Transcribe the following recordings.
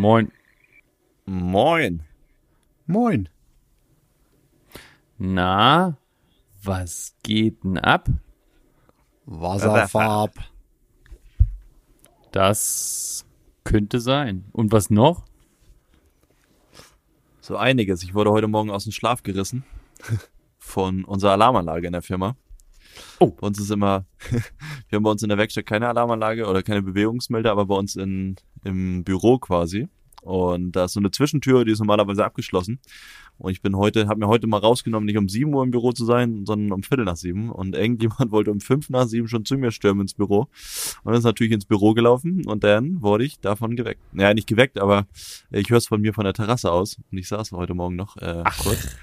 Moin. Moin. Moin. Na, was geht denn ab? Wasserfarb. Das könnte sein. Und was noch? So einiges. Ich wurde heute Morgen aus dem Schlaf gerissen von unserer Alarmanlage in der Firma. Oh. Bei uns ist immer, wir haben bei uns in der Werkstatt keine Alarmanlage oder keine Bewegungsmelder, aber bei uns in, im Büro quasi. Und da ist so eine Zwischentür, die ist normalerweise abgeschlossen. Und ich bin heute, habe mir heute mal rausgenommen, nicht um sieben Uhr im Büro zu sein, sondern um Viertel nach sieben. Und irgendjemand wollte um fünf nach sieben schon zu mir stürmen ins Büro. Und ist natürlich ins Büro gelaufen und dann wurde ich davon geweckt. Naja, nicht geweckt, aber ich höre es von mir von der Terrasse aus. Und ich saß heute Morgen noch äh, kurz.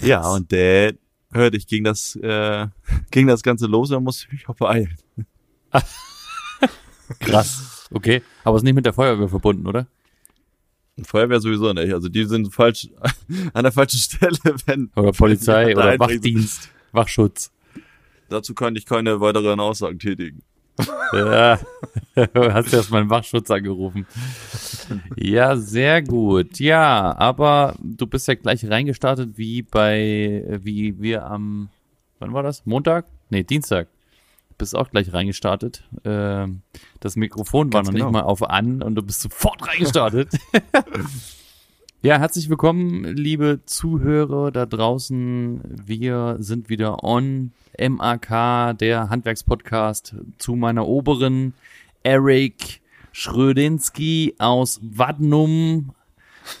Ja, und der hörte ich, ging das, äh, ging das Ganze los und musste ich mich auch beeilen. Krass. Okay. Aber ist nicht mit der Feuerwehr verbunden, oder? Feuerwehr sowieso nicht. Also die sind falsch an der falschen Stelle, wenn. Oder Polizei oder. Wachdienst, Wachschutz. Dazu kann ich keine weiteren Aussagen tätigen. Ja, hast erst mal einen Wachschutz angerufen. Ja, sehr gut. Ja, aber du bist ja gleich reingestartet wie bei, wie wir am, wann war das? Montag? Nee, Dienstag. Bist auch gleich reingestartet. Ähm, das Mikrofon war Ganz noch genau. nicht mal auf an und du bist sofort reingestartet. Ja, herzlich willkommen, liebe Zuhörer da draußen. Wir sind wieder on MAK, der Handwerkspodcast zu meiner Oberen Eric Schrödinski aus Wadnum,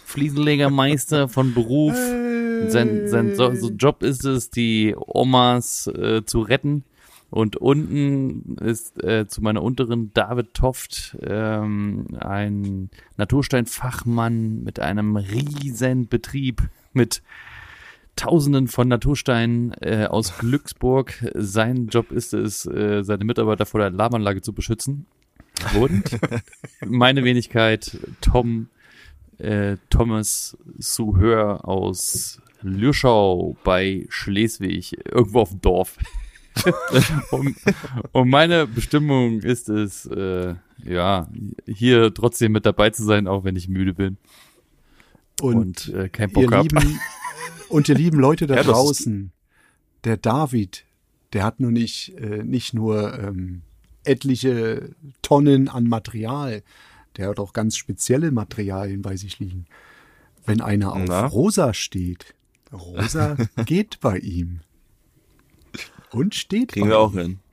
Fliesenlegermeister von Beruf. Sein, sein so, so Job ist es, die Omas äh, zu retten. Und unten ist äh, zu meiner unteren David Toft ähm, ein Natursteinfachmann mit einem riesen Betrieb mit Tausenden von Natursteinen äh, aus Glücksburg. Sein Job ist es, äh, seine Mitarbeiter vor der Alarmanlage zu beschützen. Und meine Wenigkeit, Tom, äh, Thomas Suhör aus Lürschau bei Schleswig, irgendwo auf dem Dorf. Und, und meine Bestimmung ist es, äh, ja, hier trotzdem mit dabei zu sein, auch wenn ich müde bin und, Und, äh, ihr Bock habe. lieben, und ihr lieben Leute da Ja, draußen, der David, der hat nur nicht, äh, nicht nur ähm, etliche Tonnen an Material, der hat auch ganz spezielle Materialien bei sich liegen. Wenn einer auf Na? Rosa steht, Rosa geht bei ihm. Und steht Kriegen wir auch hin.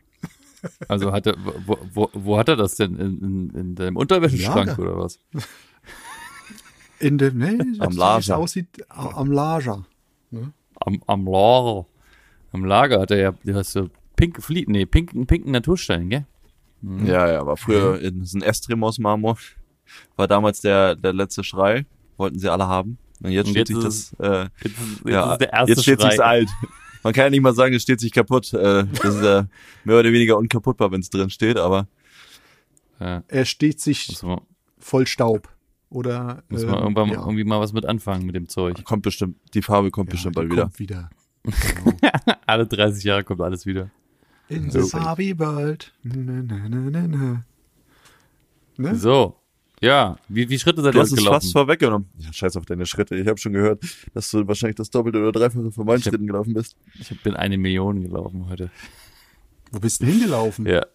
Also hat er, wo, wo, wo hat er das denn? In, in, in deinem Unterwäscheschrank Lager. oder was? In dem, ne, Am wie es Lager. aussieht, a- am Lager. Am, am Lager. Am Lager hat er ja, du hast so pinke Flie nee, pinken, pinken Naturstein, gell? Ja, ja, war früher in so ein Estremos Marmor. War damals der, der letzte Schrei. Wollten sie alle haben. Und jetzt Und steht sich ist das, äh, Jetzt, ist- jetzt ja, ist der erste jetzt steht sich's alt. Man kann ja nicht mal sagen, es steht sich kaputt. Äh, das ist ja mehr oder weniger unkaputtbar, wenn es drin steht, aber Ja, Er steht sich man, voll Staub. Oder muss ähm, man irgendwann mal- ja. irgendwie mal was mit anfangen mit dem Zeug. kommt bestimmt, die Farbe kommt Ja, bestimmt bald wieder. Kommt wieder. Alle 30 Jahre kommt alles wieder. In the Barbie World. Na, na, na, na, na. Ne? So. Ja, wie, wie Schritte seid Du ihr hast es gelaufen? fast vorweggenommen. Ja, scheiß auf deine Schritte. Ich habe schon gehört, dass du wahrscheinlich das Doppelte oder Dreifache von meinen Ich hab- Schritten gelaufen bist. Ich bin eine Million gelaufen heute. Wo bist du hingelaufen? Ja.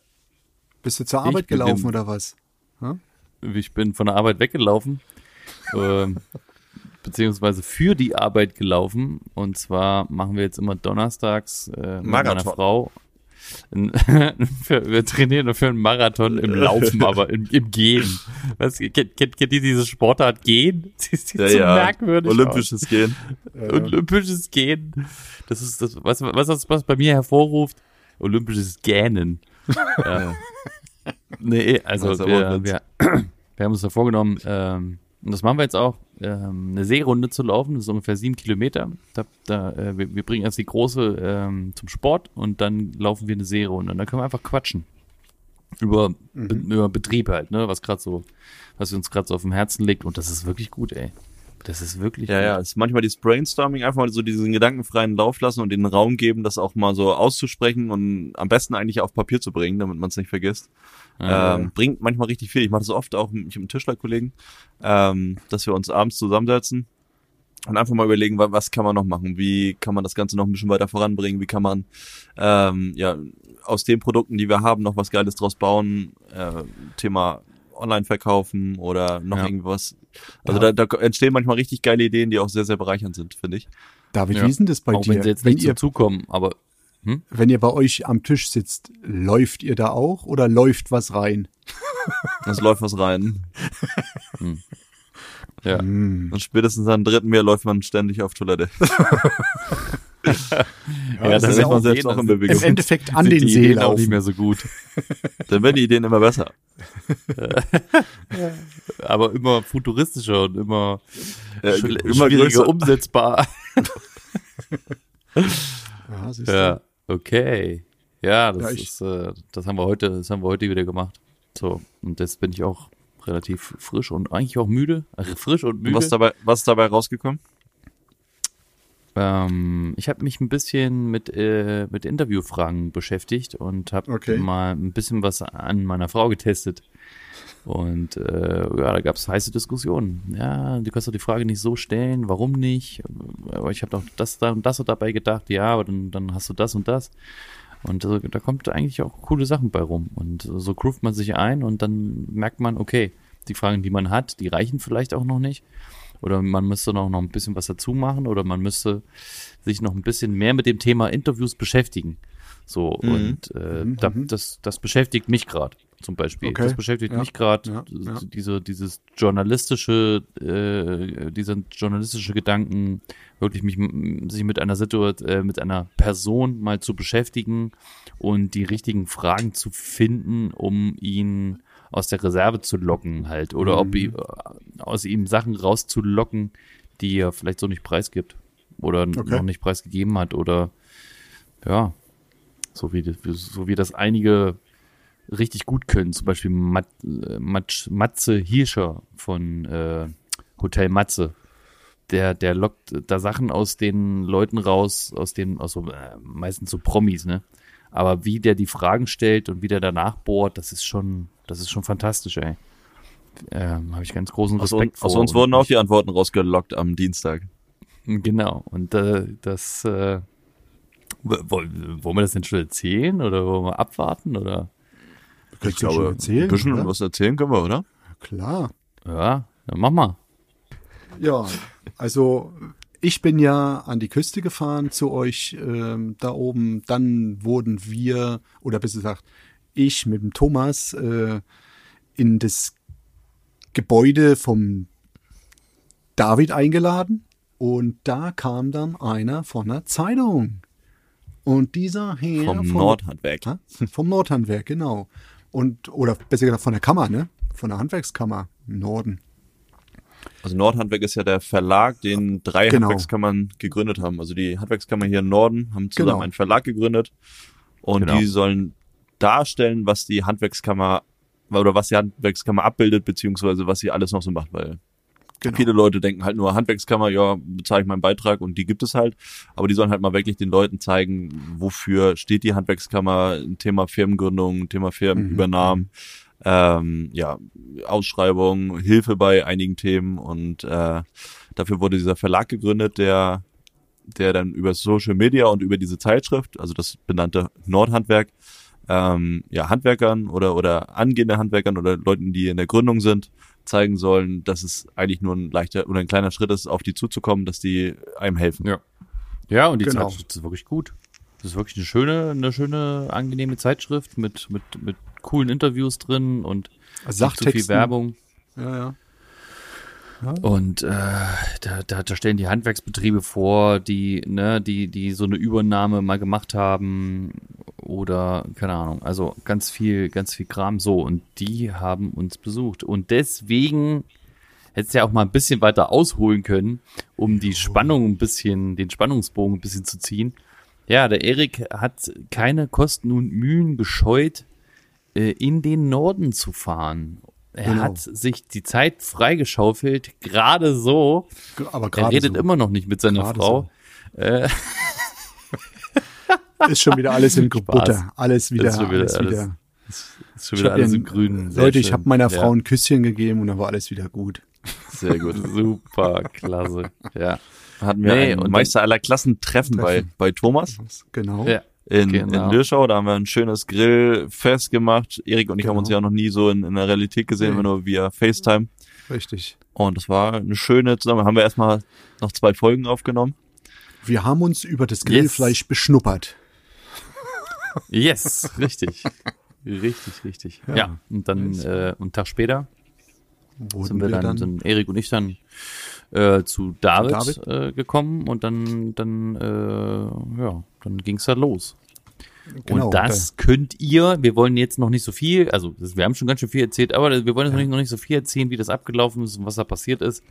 Bist du zur Arbeit bin gelaufen im- oder was? Ich bin von der Arbeit weggelaufen. ähm, beziehungsweise für die Arbeit gelaufen. Und zwar machen wir jetzt immer donnerstags äh, mit meiner Marathon. Frau. für, wir trainieren für einen Marathon im Laufen, aber im, im Gehen. Was, kennt, kennt, kennt ihr diese Sportart Gehen? Sie sieht Ja, so ja. merkwürdig Olympisches Gehen. aus. Olympisches Gehen. Das ist das, was, was, was bei mir hervorruft. Olympisches Gähnen. Ja. Nee, also aber wir, wir, wir haben uns da vorgenommen, ähm, und das machen wir jetzt auch, ähm, eine Seerunde zu laufen, das ist ungefähr sieben Kilometer. Da, da, äh, wir, wir bringen erst die große ähm, zum Sport und dann laufen wir eine Seerunde. Und dann können wir einfach quatschen. Über, be, über Betrieb halt, ne? Was gerade so, was uns gerade so auf dem Herzen liegt. Und das ist wirklich gut, ey. Das ist wirklich Ja, gut. ja, es ist manchmal dieses Brainstorming, einfach mal so diesen gedankenfreien Lauf lassen und den Raum geben, das auch mal so auszusprechen und am besten eigentlich auf Papier zu bringen, damit man es nicht vergisst. Ja. Ähm, bringt manchmal richtig viel. Ich mache das oft auch mit, einem Tischlerkollegen, ähm, dass wir uns abends zusammensetzen und einfach mal überlegen, wa- was kann man noch machen, wie kann man das Ganze noch ein bisschen weiter voranbringen, wie kann man ähm, ja aus den Produkten, die wir haben, noch was Geiles draus bauen, äh, Thema online verkaufen oder noch Ja. irgendwas. Also Ja. da, da entstehen manchmal richtig geile Ideen, die auch sehr, sehr bereichernd sind, finde ich. David, Ja. wie ist denn das bei Auch dir? wenn sie jetzt wenn, nicht ihr, so zukommen, aber wenn ihr bei euch am Tisch sitzt, läuft ihr da auch oder läuft was rein? Es läuft was rein. ja. Hm. Und spätestens am dritten Meer läuft man ständig auf Toilette. Ja, das das ist ja auch selbst auch in Bewegung. Im Endeffekt an sind den die See Ideen auch nicht mehr so gut. Dann werden die Ideen immer besser. Aber immer futuristischer und immer, Äh, schw- immer schwieriger größer. umsetzbar. Ja, du? Ja, okay. Ja, das Ja, ist, äh, das haben wir heute, das haben wir heute wieder gemacht. So, und jetzt bin ich auch relativ frisch und eigentlich auch müde. Also frisch und müde. Was dabei, was ist dabei rausgekommen? Ähm, ich habe mich ein bisschen mit, äh, mit Interviewfragen beschäftigt und habe Okay. mal ein bisschen was an meiner Frau getestet. Und äh, ja, da gab es heiße Diskussionen. Ja, du kannst doch die Frage nicht so stellen, warum nicht? Aber ich habe doch das da und das und dabei gedacht, ja, aber dann, dann hast du das und das. Und äh, da kommt eigentlich auch coole Sachen bei rum. Und so groovt man sich ein und dann merkt man, okay, die Fragen, die man hat, die reichen vielleicht auch noch nicht. Oder man müsste noch, noch ein bisschen was dazu machen oder man müsste sich noch ein bisschen mehr mit dem Thema Interviews beschäftigen. So, Mhm. und äh, Mhm, da, mhm. das, das beschäftigt mich gerade zum Beispiel. Okay. Das beschäftigt Ja. mich gerade, Ja, ja. diese, dieses journalistische, äh, dieser journalistische Gedanken, wirklich mich sich mit einer Situation, äh, mit einer Person mal zu beschäftigen und die richtigen Fragen zu finden, um ihn aus der Reserve zu locken halt oder ob ihm, äh, aus ihm Sachen rauszulocken, die er vielleicht so nicht preisgibt oder Okay. noch nicht preisgegeben hat oder ja, so wie, das- so wie das einige richtig gut können, zum Beispiel Mat, Matsch, Matze Hirscher von äh, Hotel Matze. Der, der lockt da Sachen aus den Leuten raus, aus den, aus so, äh, meistens so Promis, ne? Aber wie der die Fragen stellt und wie der danach bohrt, das ist schon, das ist schon fantastisch, ey. Ähm, Habe ich ganz großen Aus, Respekt uns, aus vor. uns Und wurden auch ich- die Antworten rausgelockt am Dienstag. Genau, und äh, das, äh, wollen, wollen wir das denn schon erzählen oder wollen wir abwarten oder? Kannst du schon erzählen, ein bisschen oder? was erzählen können wir, oder? Klar. Ja, dann mach mal. Ja, also ich bin ja an die Küste gefahren zu euch ähm, da oben. Dann wurden wir, oder besser gesagt, ich mit dem Thomas äh, in das Gebäude vom David eingeladen. Und da kam dann einer von der Zeitung. Und dieser Herr Vom Nordhandwerk. Ha? Vom Nordhandwerk, genau. Und, oder besser gesagt von der Kammer, ne? Von der Handwerkskammer im Norden. Also Nordhandwerk ist ja der Verlag, den drei Genau. Handwerkskammern gegründet haben. Also die Handwerkskammer hier im Norden haben zusammen Genau. einen Verlag gegründet und Genau. die sollen darstellen, was die Handwerkskammer oder was die Handwerkskammer abbildet, beziehungsweise was sie alles noch so macht, weil Genau. viele Leute denken halt nur Handwerkskammer, ja, bezahle ich meinen Beitrag und die gibt es halt, aber die sollen halt mal wirklich den Leuten zeigen, wofür steht die Handwerkskammer, ein Thema Firmengründung, ein Thema Firmenübernahmen, ähm, ja, Ausschreibung, Hilfe bei einigen Themen und äh, dafür wurde dieser Verlag gegründet, der der dann über Social Media und über diese Zeitschrift, also das benannte Nordhandwerk, ähm, ja, Handwerkern oder, oder angehende Handwerkern oder Leuten, die in der Gründung sind, zeigen sollen, dass es eigentlich nur ein leichter oder ein kleiner Schritt ist, auf die zuzukommen, dass die einem helfen. Ja. Ja, und die Genau. Zeitschrift ist wirklich gut. Das ist wirklich eine schöne, eine schöne, angenehme Zeitschrift mit, mit, mit coolen Interviews drin und nicht zu viel. Werbung. Ja, ja. Und äh, da, da, da stellen die Handwerksbetriebe vor, die, ne, die, die so eine Übernahme mal gemacht haben oder keine Ahnung. Also ganz viel, ganz viel Kram. So, und die haben uns besucht. Und deswegen hättest du ja auch mal ein bisschen weiter ausholen können, um die Spannung ein bisschen, den Spannungsbogen ein bisschen zu ziehen. Ja, der Erik hat keine Kosten und Mühen gescheut, äh, in den Norden zu fahren. Er Genau. hat sich die Zeit freigeschaufelt, gerade so. Aber Er gerade redet so. immer noch nicht mit seiner Gerade Frau. ist schon wieder alles in Butter. Alles wieder, Ist schon wieder alles alles wieder. Ist schon wieder alles im Grünen. Leute, ich habe meiner Ja, Frau ein Küsschen gegeben und dann war alles wieder gut. Sehr gut, super, klasse. Ja. Hatten wir Nee, ein und Meister aller Klassen Treffen bei, Treffen. bei Thomas Genau. ja. In, Genau. in Lürschau. Da haben wir ein schönes Grillfest gemacht. Erik und ich haben Genau. uns ja noch nie so in, in der Realität gesehen, Nee. nur via FaceTime. Richtig. Und das war eine schöne Zusammen. Haben wir erstmal noch zwei Folgen aufgenommen. Wir haben uns über das Grillfleisch beschnuppert. Yes, richtig. Richtig, richtig. Ja, und dann äh, einen Tag später Wurden sind wir dann, sind Erik und ich dann äh, zu David, David? Äh, gekommen und dann, dann, äh, ja, dann ging's da los. Genau, und das könnt ihr, wir wollen jetzt noch nicht so viel, also wir haben schon ganz schön viel erzählt, aber wir wollen jetzt noch, nicht, noch nicht so viel erzählen, wie das abgelaufen ist und was da passiert ist.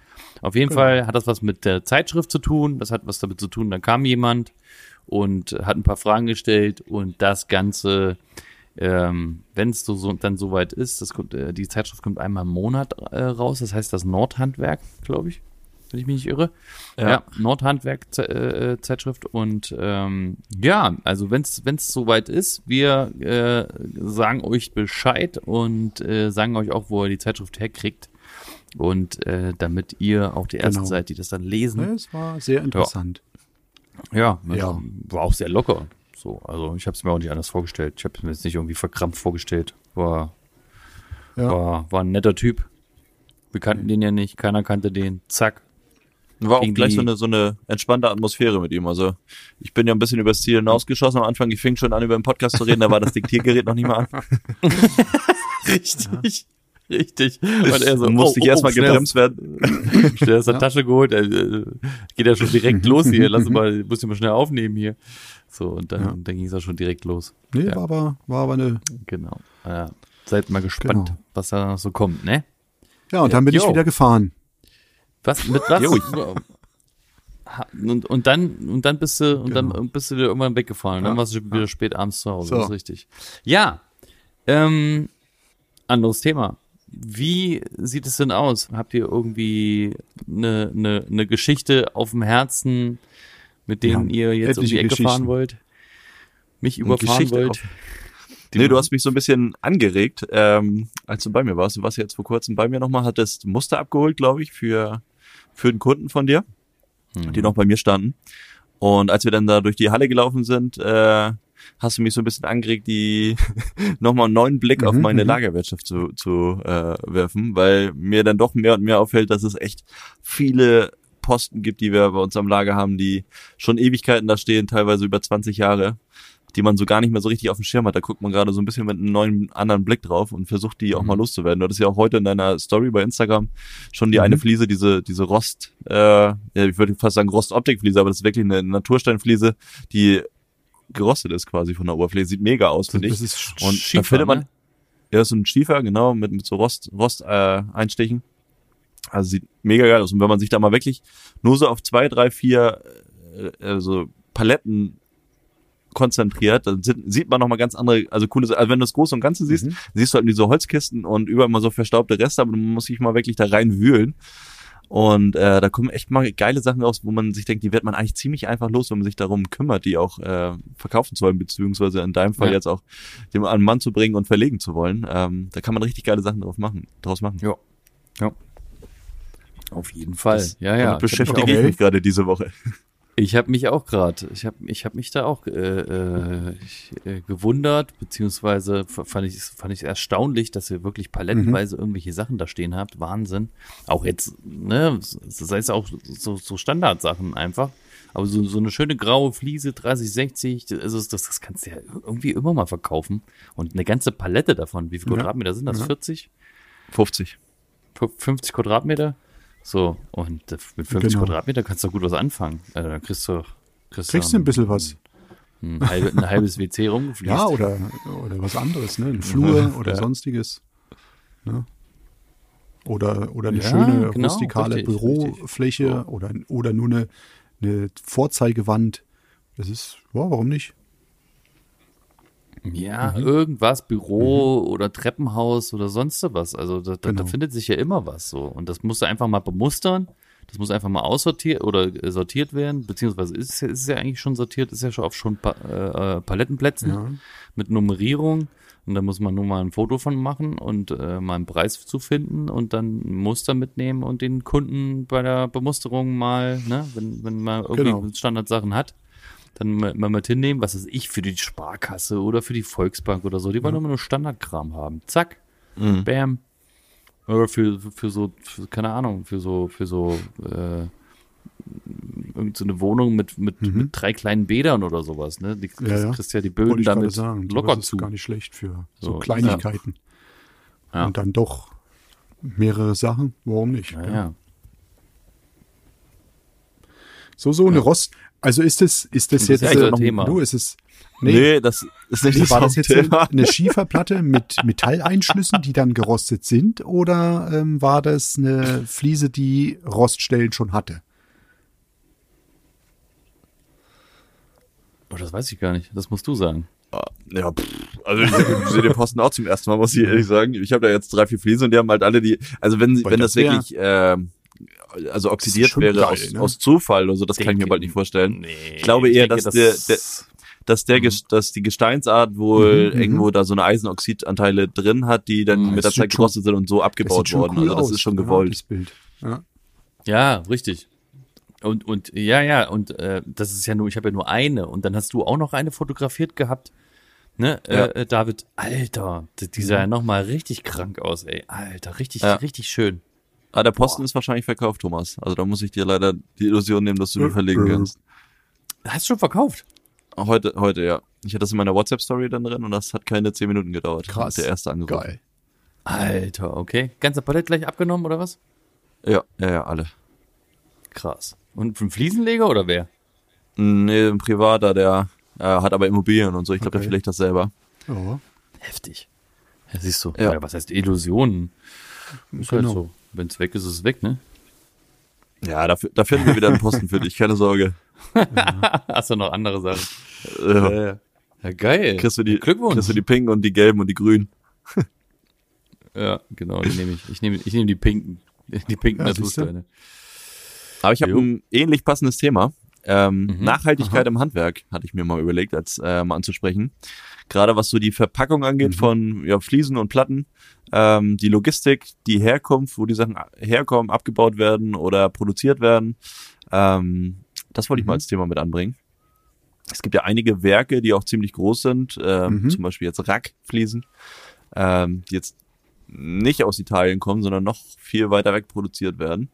Auf jeden Genau. Fall hat das was mit der Zeitschrift zu tun, das hat was damit zu tun, da kam jemand und hat ein paar Fragen gestellt und das Ganze, ähm, wenn es so, so dann soweit ist, das kommt, äh, die Zeitschrift kommt einmal im Monat äh, raus, das heißt das Nordhandwerk, glaube ich, wenn ich mich nicht irre. Ja, Ja. Nordhandwerk Ze- äh, Zeitschrift und ähm, ja, also wenn es soweit ist, wir äh, sagen euch Bescheid und äh, sagen euch auch, wo ihr die Zeitschrift herkriegt und äh, damit ihr auch die erste Genau. seid, die das dann lesen. Ja, es war sehr interessant. Ja, Ja. war auch sehr locker. So, also ich habe es mir auch nicht anders vorgestellt. Ich habe es mir jetzt nicht irgendwie verkrampft vorgestellt. War, Ja. war, war ein netter Typ. Wir kannten den ja nicht, keiner kannte den. Zack. War auch gleich so eine, so eine entspannte Atmosphäre mit ihm. Also ich bin ja ein bisschen übers Ziel hinausgeschossen am Anfang. Ich fing schon an, über den Podcast zu reden. Da war das Diktiergerät noch nicht mal an. Richtig. Richtig. Und er so, Dann musste ich erstmal schnell gebremst werden. Schnell aus der Tasche geholt. Äh, äh, geht ja schon direkt los hier. Lass mal, muss ich mal schnell aufnehmen hier. So, und dann, Ja. dann ging es auch schon direkt los. Nee, Ja. war aber, war aber eine. Genau. Ja. Seid mal gespannt, Genau. was da noch so kommt, ne? Ja, und dann bin ich wieder gefahren. Was mit was? Jo. Und, und dann und dann bist du und Genau. dann bist du wieder irgendwann weggefahren. Und Dann Ja. warst du wieder spät abends zu Hause. So. Das ist richtig. Ja. Ähm, anderes Thema. Wie sieht es denn aus? Habt ihr irgendwie eine, eine, eine Geschichte auf dem Herzen, mit denen Ja, ihr jetzt um die Ecke fahren wollt? Mich überfahren Geschichte wollt? auf- Nee, du hast mich so ein bisschen angeregt, ähm, als du bei mir warst. Du warst jetzt vor kurzem bei mir nochmal, hattest Muster abgeholt, glaube ich, für, für einen Kunden von dir, die noch bei mir standen. Und als wir dann da durch die Halle gelaufen sind, äh, hast du mich so ein bisschen angeregt, die nochmal einen neuen Blick auf Mhm, meine mhm. Lagerwirtschaft zu, zu äh, werfen, weil mir dann doch mehr und mehr auffällt, dass es echt viele Posten gibt, die wir bei uns am Lager haben, die schon Ewigkeiten da stehen, teilweise über 20 Jahre, die man so gar nicht mehr so richtig auf dem Schirm hat. Da guckt man gerade so ein bisschen mit einem neuen anderen Blick drauf und versucht die auch mal loszuwerden. Du hattest ja auch heute in deiner Story bei Instagram schon die Mhm. eine Fliese, diese diese Rost, äh, ja, ich würde fast sagen Rostoptikfliese, aber das ist wirklich eine Natursteinfliese, die gerostet ist quasi von der Oberfläche. Sieht mega aus, finde ich. Das ist Und Schiefer, da findet man, ne? ja, das ist so ein Schiefer, genau, mit, mit so Rost, Rost äh, Einstichen. Also sieht mega geil aus. Und wenn man sich da mal wirklich nur so auf zwei, drei, vier äh, also Paletten konzentriert, dann sind, sieht man noch mal ganz andere, also coole, also wenn du das Große und Ganze siehst, Mhm. siehst du halt diese Holzkisten und überall mal so verstaubte Reste, aber du musst dich mal wirklich da rein wühlen. Und äh, da kommen echt mal geile Sachen raus, wo man sich denkt, die wird man eigentlich ziemlich einfach los, wenn man sich darum kümmert, die auch äh, verkaufen zu wollen, beziehungsweise in deinem Fall Ja. jetzt auch dem an den Mann zu bringen und verlegen zu wollen. Ähm, da kann man richtig geile Sachen drauf machen, draus machen. Ja. Ja. Auf jeden Fall. Das- ja, ja. Damit beschäftige auch- ich Okay. mich gerade diese Woche. Ich habe mich auch gerade, ich habe ich hab mich da auch äh, äh, ich, äh, gewundert, beziehungsweise fand ich fand ich erstaunlich, dass ihr wirklich palettenweise irgendwelche Sachen da stehen habt. Wahnsinn. Auch jetzt, ne, sei es auch so, so Standardsachen einfach. Aber so, so eine schöne graue Fliese, 30, 60, also das, das kannst du ja irgendwie immer mal verkaufen. Und eine ganze Palette davon. Wie viele Ja. Quadratmeter sind das? Ja. 40? 50. 50 Quadratmeter? So, und äh, mit 50 Genau. Quadratmeter kannst du gut was anfangen. Äh, dann kriegst du, kriegst, Kriegst du ein bisschen was. ein, halbe, ein halbes WC rumgefließt. Ja, oder, oder was anderes, ne? Ein Flur oder Ja. sonstiges. Ne? Oder, oder eine Ja, schöne genau, rustikale richtig, Bürofläche richtig. oder, oder nur eine, eine Vorzeigewand. Das ist, ja, warum nicht? Ja, Mhm. irgendwas, Büro oder Treppenhaus oder sonst was. Also da, da, da Genau. findet sich ja immer was so. Und das musst du einfach mal bemustern. Das muss einfach mal aussortiert oder äh, sortiert werden, beziehungsweise ist, es ja- ist ja eigentlich schon sortiert, ist ja schon auf schon pa äh, äh, Palettenplätzen Ja. mit Nummerierung. Und da muss man nur mal ein Foto von machen und äh, mal einen Preis zu finden und dann ein Muster mitnehmen und den Kunden bei der Bemusterung mal, ne, wenn, wenn man irgendwie Genau. Standardsachen hat, dann mal, mal mit hinnehmen, was ist ich für die Sparkasse oder für die Volksbank oder so. Die wollen immer nur Standardkram haben. Zack, Mhm. bam. Oder für, für, so, für, keine Ahnung, für so, für so, äh, irgend so eine Wohnung mit, mit, mit drei kleinen Bädern oder sowas, ne? Die kriegst, Mhm. Ja, ja. kriegst ja die Böden damit sagen. locker zu. gar nicht schlecht für so, So, Kleinigkeiten. Ja. Und dann doch mehrere Sachen. Warum nicht? Naja. So, so eine Rost. Also ist es, ist das Das jetzt, ist ja äh, ein Thema. du, ist es, Nee, nee, das ist nicht nee, das war das jetzt Hauptthema. eine Schieferplatte mit Metalleinschlüssen, die dann gerostet sind, oder ähm, war das eine Fliese, die Roststellen schon hatte? Oh, das weiß ich gar nicht. Das musst du sagen. Ja, pff, also ich, ich sehe den Posten auch zum ersten Mal, muss ich ehrlich sagen. Ich habe da jetzt drei, vier Fliesen und die haben halt alle die, also wenn, wenn das, das wirklich, ähm, also oxidiert wäre geil, aus, ne? aus Zufall oder so, das kann ich mir bald nicht vorstellen. Nee, Ich glaube eher, denke, dass der- der- Dass der, Ges- dass die Gesteinsart wohl Mhm, mhm. irgendwo da so eine Eisenoxidanteile drin hat, die dann Mhm. mit der Zeit gerostet sind und so abgebaut worden. cool also das aus, ist schon ja, gewollt. das Bild. Ja. Ja, richtig. Und, und ja, ja, und äh, das ist ja nur, ich habe ja nur eine. Und dann hast du auch noch eine fotografiert gehabt. Ne, Ja. äh, äh, David, Alter, die, die sah ja nochmal richtig krank aus, ey. Alter, richtig, Ja. richtig schön. Ah, der Posten ist wahrscheinlich verkauft, Thomas. Also da muss ich dir leider die Illusion nehmen, dass du den verlegen kannst. Hast du schon verkauft? Heute, heute, ja. Ich hatte das in meiner WhatsApp-Story dann drin und das hat keine zehn Minuten gedauert. Krass. Der erste angerufen. Geil. Alter, okay. Ganze Palett gleich abgenommen oder was? Ja, ja, ja, alle. Krass. Und für einen Fliesenleger oder wer? Nee, ein Privater, der äh, hat aber Immobilien und so. Ich glaube, der Okay. vielleicht das selber. Ja. Heftig. Ja, siehst du. Ja. Was heißt Illusionen? Ist halt Genau. so. Wenn es weg ist, ist es weg, ne? Ja, da, da finden wir wieder einen Posten für dich, keine Sorge. Hast du noch andere Sachen? Äh, Ja, geil. kriegst, du die, Glückwunsch. kriegst du die pinken und die gelben und die grünen. Ja, genau, die nehme ich. Ich nehme ich nehme die pinken. Die pinken Ja. Natursteine. Aber ich habe ein ähnlich passendes Thema. Ähm, Mhm. Nachhaltigkeit im Handwerk hatte ich mir mal überlegt, als äh, mal anzusprechen. Gerade was so die Verpackung angeht Mhm. von ja, Fliesen und Platten, ähm, die Logistik, die Herkunft, wo die Sachen herkommen, abgebaut werden oder produziert werden. Ähm, das wollte ich Mhm. mal als Thema mit anbringen. Es gibt ja einige Werke, die auch ziemlich groß sind, ähm, Mhm. zum Beispiel jetzt Rack-Fliesen, ähm, die jetzt nicht aus Italien kommen, sondern noch viel weiter weg produziert werden.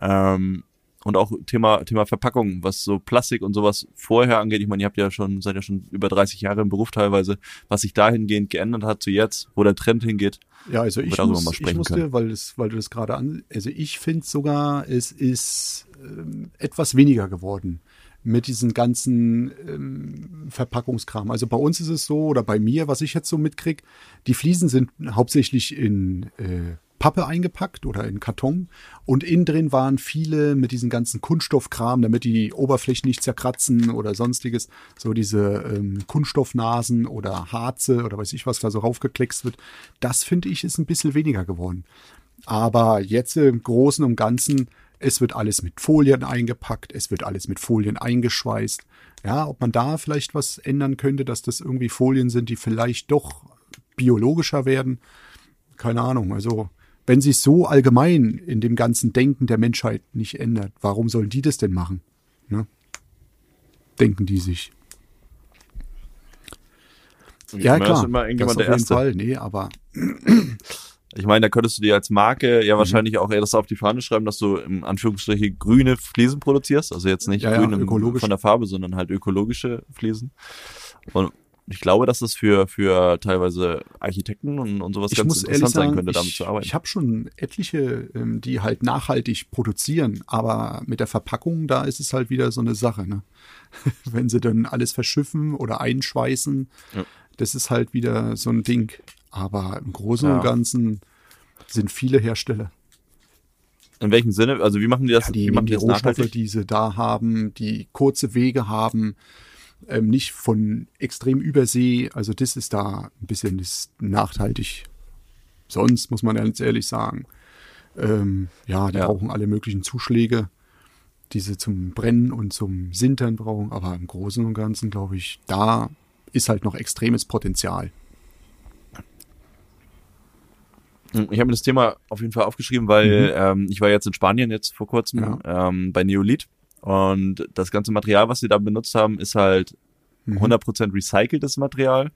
Ähm, und auch Thema, Thema Verpackung, was so Plastik und sowas vorher angeht. Ich meine, ihr habt ja schon, seid ja schon über 30 Jahre im Beruf teilweise, was sich dahingehend geändert hat zu jetzt, wo der Trend hingeht. Ja, also ich, muss, mal ich musste, können. weil, das, weil du das gerade an, also ich finde sogar, es ist ähm, etwas weniger geworden mit diesen ganzen ähm, Verpackungskram. Also bei uns ist es so, oder bei mir, was ich jetzt so mitkrieg, die Fliesen sind hauptsächlich in äh, Pappe eingepackt oder in Karton und innen drin waren viele mit diesen ganzen Kunststoffkram, damit die Oberflächen nicht zerkratzen oder sonstiges, so diese ähm, Kunststoffnasen oder Harze oder weiß ich was da so raufgekleckst wird. Das finde ich ist ein bisschen weniger geworden. Aber jetzt im Großen und Ganzen, es wird alles mit Folien eingepackt, es wird alles mit Folien eingeschweißt. Ja, ob man da vielleicht was ändern könnte, dass das irgendwie Folien sind, die vielleicht doch biologischer werden. Keine Ahnung. Also, wenn sich so allgemein in dem ganzen Denken der Menschheit nicht ändert, warum sollen die das denn machen? Ne? Denken die sich. Ja, das klar. immer Das irgendjemand auf der jeden Erste. Fall. Nee, aber Ich meine, da könntest du dir als Marke Mhm. ja wahrscheinlich auch eher das auf die Fahne schreiben, dass du im Anführungsstriche grüne Fliesen produzierst. Also jetzt nicht Ja, ja, grün im, ökologisch. von der Farbe, sondern halt ökologische Fliesen. Und ich glaube, dass das für, für teilweise Architekten und, und sowas Ich ganz interessant sein sagen, könnte, damit ich, zu arbeiten. ich habe schon etliche, ähm, die halt nachhaltig produzieren, aber mit der Verpackung, da ist es halt wieder so eine Sache. Ne? Wenn sie dann alles verschiffen oder einschweißen, Ja. das ist halt wieder so ein Ding. Aber im Großen Ja. und Ganzen sind viele Hersteller. In welchem Sinne? Also wie machen die das? Ja, wie die, machen die die Rohstoffe, nachhaltig? die sie da haben, die kurze Wege haben, ähm, nicht von extrem Übersee. Also das ist da ein bisschen nachhaltig. Sonst muss man ganz ehrlich sagen, ähm, ja, die Ja. brauchen alle möglichen Zuschläge, die sie zum Brennen und zum Sintern brauchen. Aber im Großen und Ganzen, glaube ich, da ist halt noch extremes Potenzial. Ich habe mir das Thema auf jeden Fall aufgeschrieben, weil ähm, ich war jetzt in Spanien jetzt vor kurzem Mhm. Ja. ähm, bei Neolith und das ganze Material, was sie da benutzt haben, ist halt Mhm. 100% recyceltes Material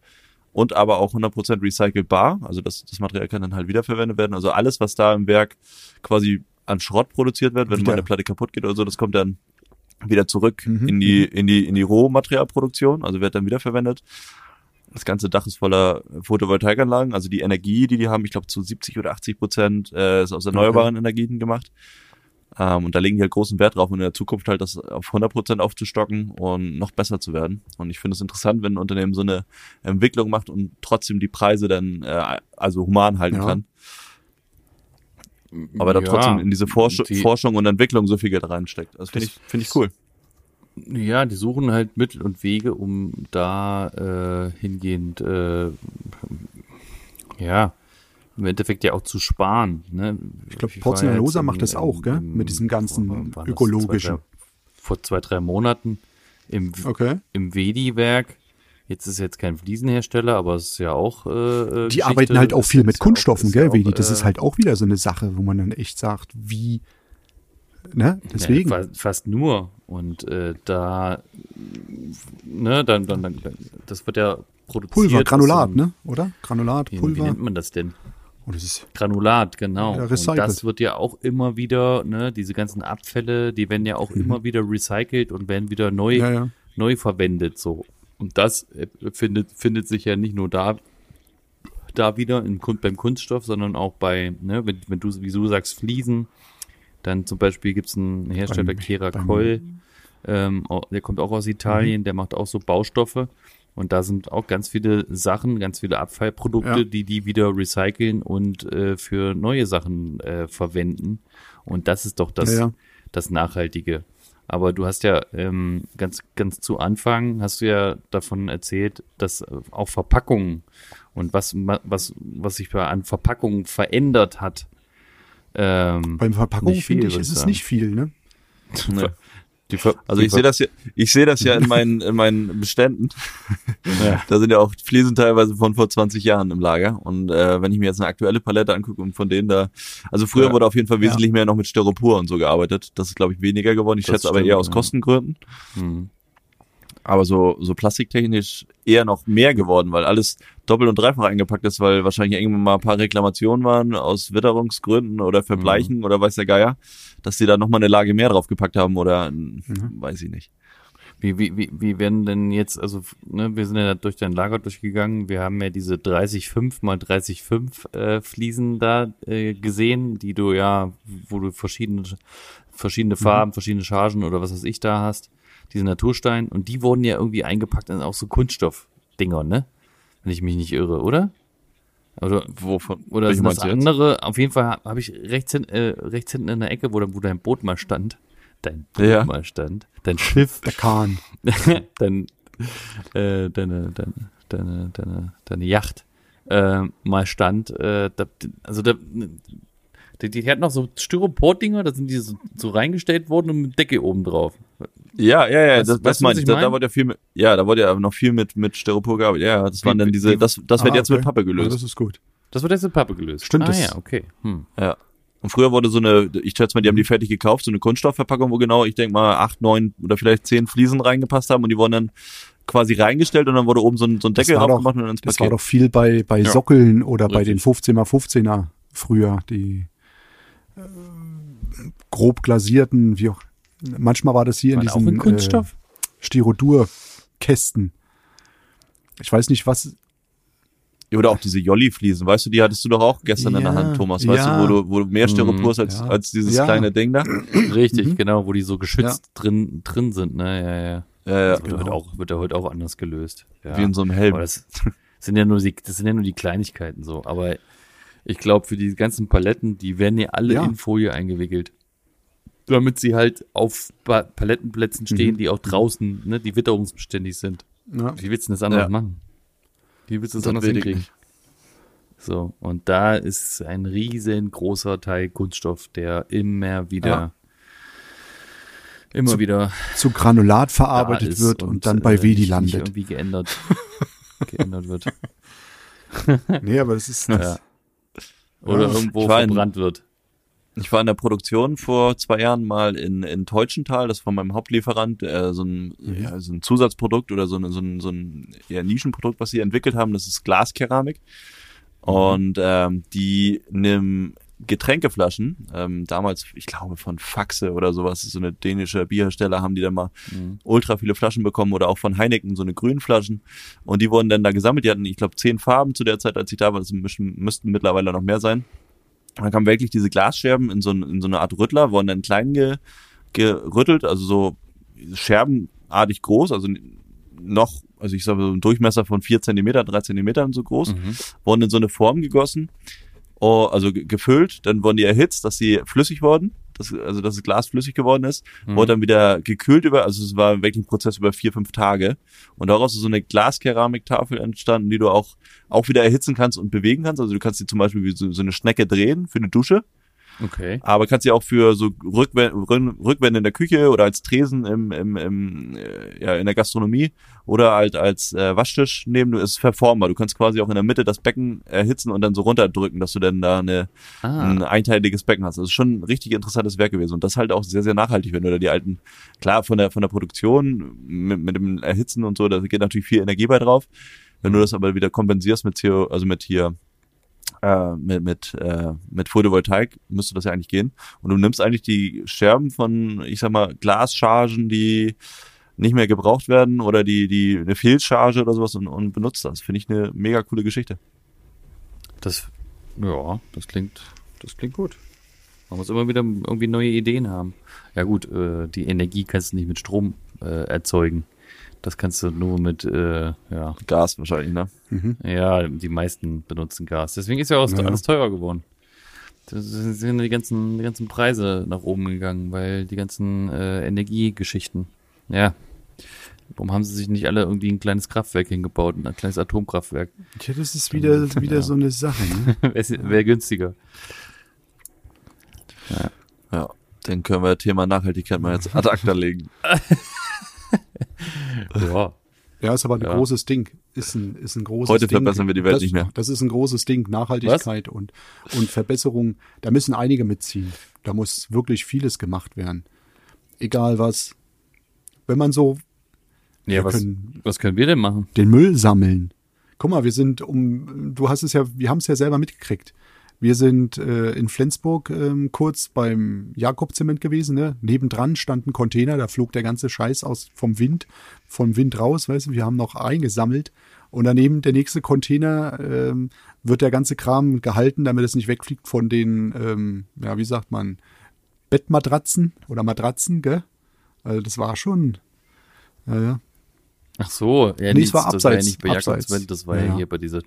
und aber auch 100% recycelbar. Also das, das Material kann dann halt wiederverwendet werden. Also alles, was da im Werk quasi an Schrott produziert wird, wenn Wieder. mal eine Platte kaputt geht oder so, das kommt dann wieder zurück Mhm. in die in die in die Rohmaterialproduktion, also wird dann wiederverwendet. Das ganze Dach ist voller Photovoltaikanlagen, also die Energie, die die haben, ich glaube zu 70 oder 80 Prozent äh, ist aus erneuerbaren Energien gemacht. Ähm, und da legen die halt großen Wert drauf und in der Zukunft halt das auf 100 Prozent aufzustocken und noch besser zu werden. Und ich finde es interessant, wenn ein Unternehmen so eine Entwicklung macht und trotzdem die Preise dann äh, also human halten Ja. kann. Aber da Ja, trotzdem in diese Forsch die- Forschung und Entwicklung so viel Geld reinsteckt. Das finde ich, finde ich cool. Ja, die suchen halt Mittel und Wege, um da äh, hingehend, äh, ja, im Endeffekt ja auch zu sparen. Ne? Ich glaube, war Porzellanlosa jetzt macht das auch, gell? im- Mit diesem ganzen das? ökologischen. Zwei, drei, vor zwei, drei Monaten im, Okay. im Wedi-Werk. Jetzt ist jetzt kein Fliesenhersteller, aber es ist ja auch. Äh, äh, Die arbeiten halt auch viel mit Kunststoffen, auch- gell, auch, Vedi? Das äh, ist halt auch wieder so eine Sache, wo man dann echt sagt, wie, ne? Deswegen. Ja, fa- fast nur. Und äh, da, ne, dann, dann, dann, das wird ja produziert. Pulver, Granulat, ne? Oder? Granulat, Wie, wie Pulver. nennt man das denn? Oh, das ist, Granulat, genau. Ja, und das wird ja auch immer wieder, ne, diese ganzen Abfälle, die werden ja auch immer wieder recycelt und werden wieder neu, Mhm. ja, ja. neu verwendet, so. Und das äh, findet, findet sich ja nicht nur da, da wieder in, beim Kunststoff, sondern auch bei, ne, wenn, wenn du, wie du sagst, Fliesen, dann zum Beispiel gibt's einen Hersteller, Beim- Keracol, ähm, der kommt auch aus Italien, Mhm. der macht auch so Baustoffe. Und da sind auch ganz viele Sachen, ganz viele Abfallprodukte, Ja. die die wieder recyceln und äh, für neue Sachen äh, verwenden. Und das ist doch das, Ja, ja. das Nachhaltige. Aber du hast ja ähm, ganz, ganz zu Anfang hast du ja davon erzählt, dass auch Verpackungen und was, ma- was, was sich bei- an Verpackungen verändert hat. Ähm, Beim Verpackung Nicht viel, finde ich, ist es nicht viel, ne? Nee. Also ich sehe das ja, ich sehe das ja in meinen, in meinen Beständen. Ja. Da sind ja auch Fliesen teilweise von vor 20 Jahren im Lager. Und äh, wenn ich mir jetzt eine aktuelle Palette angucke und von denen da, also früher Ja. wurde auf jeden Fall wesentlich mehr noch mit Styropor und so gearbeitet. Das ist, glaube ich, weniger geworden. Ich Das schätze aber stimmt, eher aus ja. Kostengründen. Hm. Aber so, so plastiktechnisch eher noch mehr geworden, weil alles doppelt und dreifach eingepackt ist, weil wahrscheinlich irgendwann mal ein paar Reklamationen waren aus Witterungsgründen oder Verbleichen Mhm. oder weiß der Geier, dass die da nochmal eine Lage mehr draufgepackt haben oder Mhm. weiß ich nicht. Wie, wie, wie, wie werden denn jetzt, also ne, wir sind ja durch dein Lager durchgegangen, wir haben ja diese 30,5 mal 30,5 äh, Fliesen da äh, gesehen, die du ja, wo du verschiedene, verschiedene Farben, verschiedene Chargen oder was weiß ich da hast, diese Naturstein und die wurden ja irgendwie eingepackt in auch so Kunststoffdinger, ne? Wenn ich mich nicht irre, oder? Oder, Wovon? oder sind das du jetzt? andere? Auf jeden Fall habe hab ich rechts, hin, äh, rechts hinten in der Ecke, wo, wo dein Boot mal stand, dein Boot Ja. mal stand, dein Schiff, Der Kahn. dein, äh, deine, deine, deine, deine, deine Yacht äh, mal stand. Äh, da, also da, die, die hat noch so Styropor-Dinger, da sind die so, so reingestellt worden und mit Decke oben drauf. Ja, ja, ja, das, das du, meine was ich. ich Da, mein? da wurde ja viel mit, ja, da wurde ja noch viel mit, mit Styropor gearbeitet. Ja, das waren dann diese, das, das wird Ah, jetzt mit okay. Pappe Ja, gelöst. das ist gut. Das wird jetzt in Pappe gelöst. Stimmt, ah, das- ja, okay. Hm. Ja. Und früher wurde so eine, ich schätze mal, die haben die fertig gekauft, so eine Kunststoffverpackung, wo genau, ich denke mal, acht, neun oder vielleicht zehn Fliesen reingepasst haben und die wurden dann quasi reingestellt und dann wurde oben so ein, so ein Das Deckel drauf doch- gemacht und dann ins Das war Paket. doch viel bei, bei Ja. Sockeln oder bei den Richtig. 15er 15er früher, die äh, grob glasierten, wie auch. Manchmal war das hier in Waren auch diesen in Kunststoff? Äh, Styrodur-Kästen. ich weiß nicht, was, Oder auch diese Jolli-Fliesen, weißt du, die hattest du doch auch gestern in der Ja, Hand, Thomas, weißt ja. du, wo du, wo du mehr Styropor hast als, ja. als dieses Ja. kleine Ding da? Richtig, Mhm. genau, wo die so geschützt drin, drin sind, ne, ja, ja. Ja, ja. Das wird, auch, wird ja heute auch anders gelöst. Ja. Wie in so einem Helm. Aber das sind ja nur die, das sind ja nur die Kleinigkeiten so. Aber ich glaube, für die ganzen Paletten, die werden ja alle Ja. in Folie eingewickelt. Damit sie halt auf pa Palettenplätzen stehen, Mhm. die auch draußen, ne, die witterungsbeständig sind. ja, Wie willst du denn das anders Ja. machen? Wie willst du das, Das anders hinkriegen? So, und da ist ein riesengroßer Teil Kunststoff, der immer wieder, Ja. immer Zu- wieder zu Granulat verarbeitet wird und, dann bei äh, Wedi landet. Irgendwie geändert, geändert wird. Nee, aber das ist, Ja. Oder irgendwo verbrannt wird. Ich war in der Produktion vor zwei Jahren mal in, in Teutschenthal, das war mein Hauptlieferant, äh, so, ein, Mhm. ja, so ein Zusatzprodukt oder so, ein so, ein so ein eher Nischenprodukt, was sie entwickelt haben, das ist Glaskeramik. Mhm. Und ähm, die nehmen Getränkeflaschen, ähm, damals, ich glaube von Faxe oder sowas, so eine dänische Bierhersteller, haben die dann mal Mhm. ultra viele Flaschen bekommen oder auch von Heineken so eine grünen Flaschen. Und die wurden dann da gesammelt. Die hatten, ich glaube, zehn Farben zu der Zeit, als ich da war. Das müssten, müssten mittlerweile noch mehr sein. Dann kamen wirklich diese Glasscherben in so, in so eine Art Rüttler, wurden dann klein ge, gerüttelt, also so scherbenartig groß, also noch, also ich sage so ein Durchmesser von vier Zentimeter, drei Zentimetern so groß, Mhm. wurden in so eine Form gegossen, oh, also ge- gefüllt, dann wurden die erhitzt, dass sie flüssig wurden, dass, also dass das Glas flüssig geworden ist, Mhm. wurde dann wieder gekühlt über, also es war wirklich ein Prozess über vier, fünf Tage. Und daraus ist so eine Glaskeramiktafel entstanden, die du auch, auch wieder erhitzen kannst und bewegen kannst, also du kannst sie zum Beispiel wie so, so eine Schnecke drehen für eine Dusche, Okay. aber kannst sie auch für so Rückwände, Rückwände in der Küche oder als Tresen im, im, im, äh, ja, in der Gastronomie oder halt als äh, Waschtisch nehmen. Du ist verformbar. Du kannst quasi auch in der Mitte das Becken erhitzen und dann so runterdrücken, dass du dann da eine, Ah, ein einteiliges Becken hast. Das ist schon ein richtig interessantes Werk gewesen und das halt auch sehr, sehr nachhaltig, wenn du da die alten, klar von der von der Produktion mit, mit dem Erhitzen und so, da geht natürlich viel Energie bei drauf. Wenn du das aber wieder kompensierst mit CO, also mit hier äh, mit mit äh, mit Photovoltaik müsste das ja eigentlich gehen und du nimmst eigentlich die Scherben von ich sag mal Glaschargen, die nicht mehr gebraucht werden oder die die eine Fehlcharge oder sowas und, und benutzt das. Finde ich eine mega coole Geschichte. das, ja, das klingt, das klingt gut. Man muss immer wieder irgendwie neue Ideen haben. Ja gut, äh, die Energie kannst du nicht mit Strom äh, erzeugen. Das kannst du nur mit, äh, ja, Gas wahrscheinlich, ne? Mhm. ja, die meisten benutzen Gas. Deswegen ist ja auch Ja. alles teurer geworden. Da sind die ganzen, die ganzen Preise nach oben gegangen, weil die ganzen äh, Energiegeschichten. Ja. Warum haben sie sich nicht alle irgendwie ein kleines Kraftwerk hingebaut, ein kleines Atomkraftwerk? Tja, das ist wieder, wieder Ja. so eine Sache. Ne? Wäre wär günstiger. Ja, dann können wir Thema Nachhaltigkeit mal jetzt ad acta legen. Ja. Ja, ist aber ein Ja. großes Ding. Ist ein, ist ein großes Heute Ding. verbessern wir die Welt das, nicht mehr. Das ist ein großes Ding. Nachhaltigkeit und, und Verbesserung. Da müssen einige mitziehen. Da muss wirklich vieles gemacht werden. Egal was. Wenn man so Ja, was, können- was können wir denn machen? den Müll sammeln. Guck mal, wir sind um, du hast es ja, wir haben es ja selber mitgekriegt. Wir sind äh, in Flensburg ähm, kurz beim Jakob-Zement gewesen. Ne? Nebendran stand ein Container, da flog der ganze Scheiß aus vom Wind, vom Wind raus, weißt du, wir haben noch eingesammelt. Und daneben der nächste Container ähm, wird der ganze Kram gehalten, damit es nicht wegfliegt von den, ähm, ja, wie sagt man, Bettmatratzen oder Matratzen, gell? Also das war schon, ja, ja. Ach so, ja, Nee, nee, es war das war ja abseits, nicht bei abseits. Das war ja, Ja. hier bei dieser.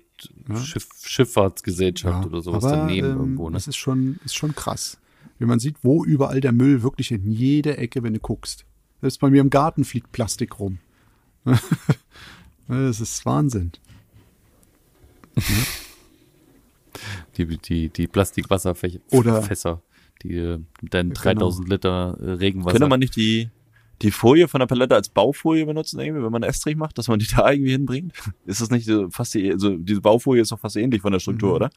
Schiff, Schifffahrtsgesellschaft Ja, oder sowas aber, daneben ähm, irgendwo, ne? Das ist schon, ist schon krass. Wie man sieht, wo überall der Müll wirklich in jede Ecke, wenn du guckst. Selbst bei mir im Garten fliegt Plastik rum. das ist Wahnsinn. Die, die, die Plastikwasserfässer, Oder- Fässer, die äh, deinen 3000 Liter äh, Regenwasser. Könnte man nicht die, die Folie von der Palette als Baufolie benutzen, irgendwie, wenn man Estrich macht, dass man die da irgendwie hinbringt? Ist das nicht so fast die, also diese Baufolie ist doch fast ähnlich von der Struktur, Mhm. oder?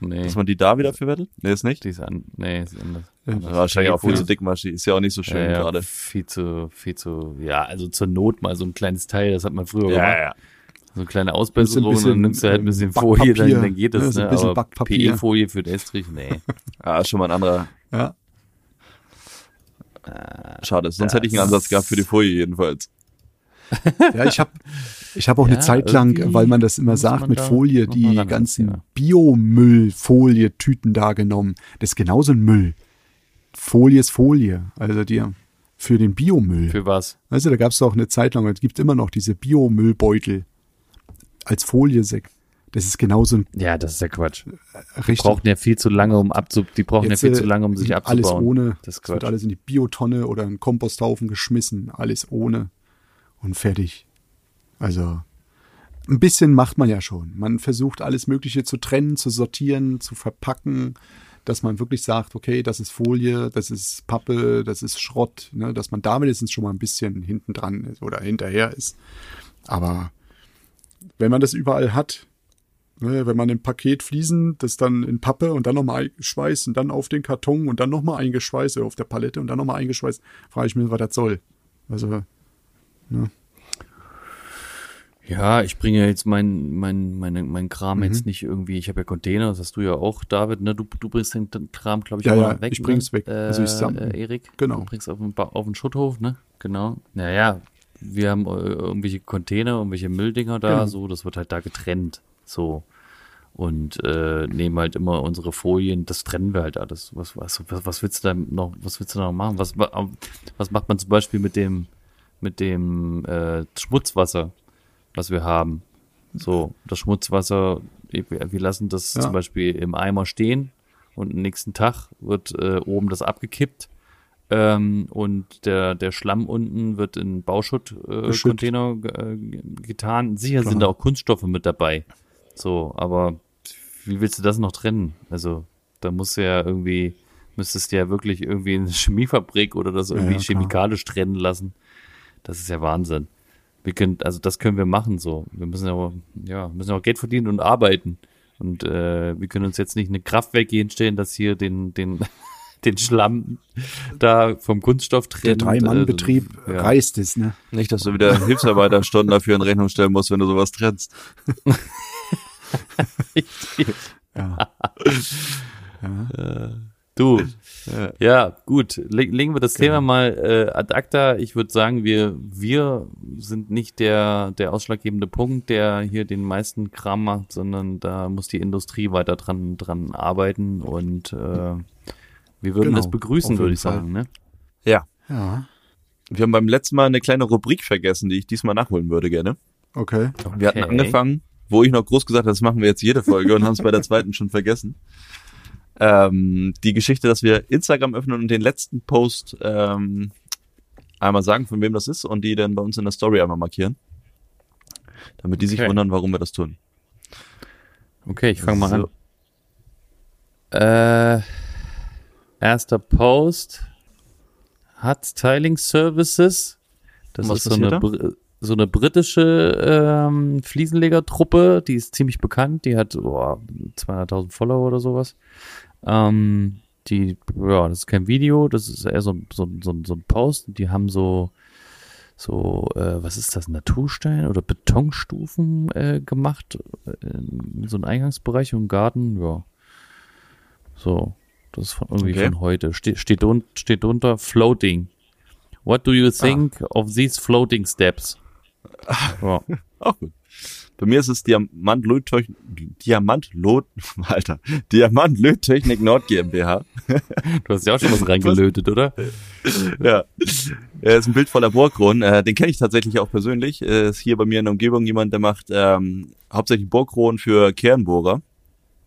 nee, Dass man die da wieder verwendet? Nee, ist nicht. die ist an, nee, ist anders. Ja, anders. Wahrscheinlich auch viel zu dickmaschig, ist ja auch nicht so schön ja, ja, gerade. Viel zu, viel zu, ja, also zur Not mal so ein kleines Teil, das hat man früher gemacht. Ja, ja. So eine kleine Ausbesserung, bisschen, dann nimmst du halt ein bisschen Folie, dann, dann geht Ja, das, so ein ne? bisschen Aber Backpapier. PE-Folie für den Estrich, nee. Ja, ist schon mal ein anderer. Ja. Schade, sonst hätte ich einen Ansatz gehabt für die Folie jedenfalls. Ja, ich habe ich hab auch eine Ja, Zeit lang, weil man das immer sagt, mit da Folie, die ran, ganzen ja. Biomüllfolietüten da genommen. Das ist genauso ein Müll. Folie ist Folie. Also die für den Biomüll. Für was? Weißt du, da gab es auch eine Zeit lang, es gibt immer noch diese Biomüllbeutel als Foliesäck. Das ist genauso ein Ja, das ist ja Quatsch. richtig. Brauchen ja viel zu lange, um abzu, die brauchen Jetzt, ja viel äh, zu lange, um sich abzubauen. Alles ohne. Das ist Es wird Quatsch. alles in die Biotonne oder in Komposthaufen geschmissen. Alles ohne. Und fertig. Also, ein bisschen macht man ja schon. Man versucht alles Mögliche zu trennen, zu sortieren, zu verpacken, dass man wirklich sagt, okay, das ist Folie, das ist Pappe, das ist Schrott, ne, dass man da wenigstens schon mal ein bisschen hinten dran ist oder hinterher ist. Aber wenn man das überall hat, wenn man im Paket Fliesen, das dann in Pappe und dann nochmal eingeschweißt und dann auf den Karton und dann nochmal eingeschweißt oder auf der Palette und dann nochmal eingeschweißt, frage ich mich, was das soll. Also, Ja, ich bringe jetzt mein, mein, meine, mein Kram Mhm. jetzt nicht irgendwie, ich habe ja Container, das hast du ja auch, David, ne? Du, du bringst den Kram, glaube ich, Ja, ja, weg. ich bring's ne? weg. Also ich samm- äh, Erik, genau. du bringst auf den, Ba- auf den Schutthof, ne? Genau. Naja, wir haben äh, irgendwelche Container, irgendwelche Mülldinger da, Genau. so, das wird halt da getrennt. So. Und äh, nehmen halt immer unsere Folien, das trennen wir halt alles. Was, was, was, was willst du da noch, was willst du da noch machen? Was, wa- was macht man zum Beispiel mit dem, mit dem äh, Schmutzwasser, was wir haben? So, das Schmutzwasser, wir lassen das Ja. zum Beispiel im Eimer stehen und am nächsten Tag wird äh, oben das abgekippt ähm, und der, der Schlamm unten wird in Bauschutt-Container äh, äh, getan. Sicher Klar. sind da auch Kunststoffe mit dabei. So, aber wie willst du das noch trennen? Also, da musst du ja irgendwie, müsstest du ja wirklich irgendwie in eine Chemiefabrik oder das irgendwie ja, klar. chemikalisch trennen lassen. Das ist ja Wahnsinn. Wir können, also das können wir machen so. Wir müssen ja, auch- ja, müssen ja auch Geld verdienen und arbeiten. Und äh, wir können uns jetzt nicht eine Kraftwerk hier hinstellen, das hier den, den, den Schlamm da vom Kunststoff der trennt. Drei-Mann-Betrieb Äh, ja. reißt es, ne? Nicht, dass du wieder Hilfsarbeiterstunden dafür in Rechnung stellen musst, wenn du sowas trennst. Ja. Du, ja, gut. Le legen wir das Thema mal äh, ad acta. Ich würde sagen, wir, wir sind nicht der, der ausschlaggebende Punkt, der hier den meisten Kram macht, sondern da muss die Industrie weiter dran, dran arbeiten und äh, wir würden Genau, das begrüßen, würde ich Fall. sagen. Ne? Ja. ja, Wir haben beim letzten Mal eine kleine Rubrik vergessen, die ich diesmal nachholen würde gerne. okay. Wir hatten Okay. angefangen, wo ich noch groß gesagt habe, das machen wir jetzt jede Folge und haben es bei der zweiten schon vergessen. Ähm, die Geschichte, dass wir Instagram öffnen und den letzten Post ähm, einmal sagen, von wem das ist und die dann bei uns in der Story einmal markieren. Damit die sich Okay. wundern, warum wir das tun. Okay, ich fange mal So. an. Äh, erster Post hat Styling Services. Das Was ist so eine, Br so eine britische ähm, Fliesenlegertruppe, die ist ziemlich bekannt. Die hat oh, 200.000 Follower oder sowas. Ähm, die, ja, das ist kein Video, das ist eher so, so, so, so ein Post. Die haben so, so, äh, was ist das, Naturstein oder Betonstufen äh, gemacht, äh, in so einen Eingangsbereich und einen Garten, ja. So, das ist von irgendwie Okay. von heute. Ste steht, un steht drunter Floating. What do you think of these floating steps? Ja. Auch gut. Bei mir ist es Diamant Löttechnik, Diamant Lot, Alter, Diamant Löttechnik Nord GmbH. Du hast ja auch schon was reingelötet, oder? ja. Er ist ein Bild voller Bohrkronen. Äh, den kenne ich tatsächlich auch persönlich. Ist hier bei mir in der Umgebung jemand, der macht ähm, hauptsächlich Bohrkronen für Kernbohrer.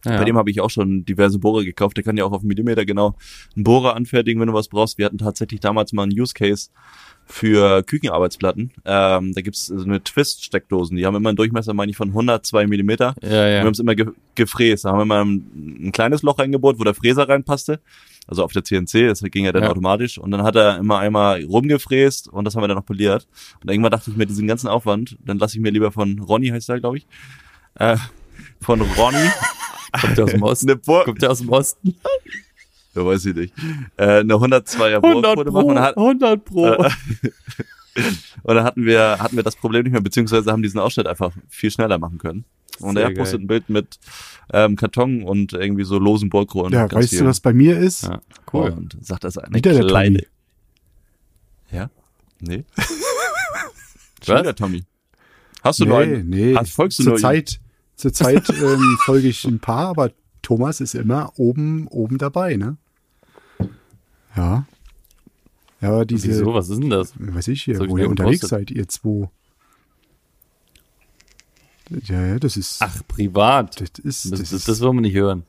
Ja. Bei dem habe ich auch schon diverse Bohrer gekauft. Der kann ja auch auf Millimeter genau einen Bohrer anfertigen, wenn du was brauchst. Wir hatten tatsächlich damals mal einen Use Case für Küchenarbeitsplatten. Ähm, da gibt's so eine Twist-Steckdosen. Die haben immer einen Durchmesser, meine ich, von 102 Millimeter. ja, Wir ja. haben es immer ge gefräst. Da haben wir mal ein, ein kleines Loch reingebohrt, wo der Fräser reinpasste. Also auf der CNC, das ging ja dann Ja. automatisch. Und dann hat er immer einmal rumgefräst und das haben wir dann noch poliert. Und irgendwann dachte ich mir, diesen ganzen Aufwand, dann lasse ich mir lieber von Ronny, heißt er, glaube ich, äh, von Ronny Kommt der aus dem Osten? Kommt der aus dem Osten? Ja, weiß ich nicht, äh, eine 102er 100 Bohrquote machen. Pro, Und hat, 100 Pro. Äh, und dann hatten wir, hatten wir das Problem nicht mehr, beziehungsweise haben diesen Ausschnitt einfach viel schneller machen können. Und Sehr er postet ein Bild mit ähm, Karton und irgendwie so losen Bohrkronen. Ja, weißt du, viel. was bei mir ist? Ja, cool. Und sagt das eine Wieder der kleine. Tommy. Ja? Nee? Schon wieder, Tommy. Hast du nee, nee. Hast, folgst du zur? Zeit, zur Zeit ähm, folge ich ein paar, aber Thomas ist immer oben, oben dabei, ne? Ja. Ja, diese, Wieso? Was ist denn das? weiß ich hier, ich wo ihr unterwegs gepostet? seid, ihr zwei. Ja, ja, das ist, Ach, privat. das ist, Das, das, das, das wollen wir nicht hören.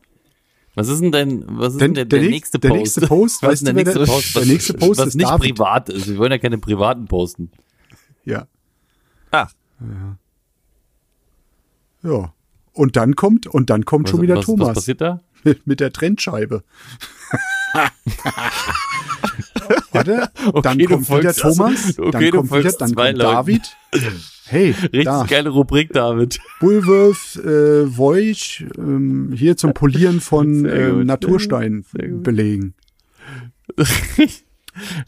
Was ist denn denn, was ist Der- denn der, der, der nächste nächste- der Post? nächste Post, was ist denn der nächste der- Post? der Was, nächste Post was ist nicht David. privat ist. Wir wollen ja keine privaten posten. ja, Ach, ja. Und dann kommt, und dann kommt Was, schon wieder was, Thomas was passiert da? mit, mit der Trennscheibe. Warte, dann du kommt wieder Thomas, okay, dann kommt wieder, dann kommt Leuten. David. Hey, Richtig da, geile Rubrik, David. Bullwurf, äh, Voyage, ähm, hier zum Polieren von Sehr gut, ähm, Naturstein sehr gut. belegen.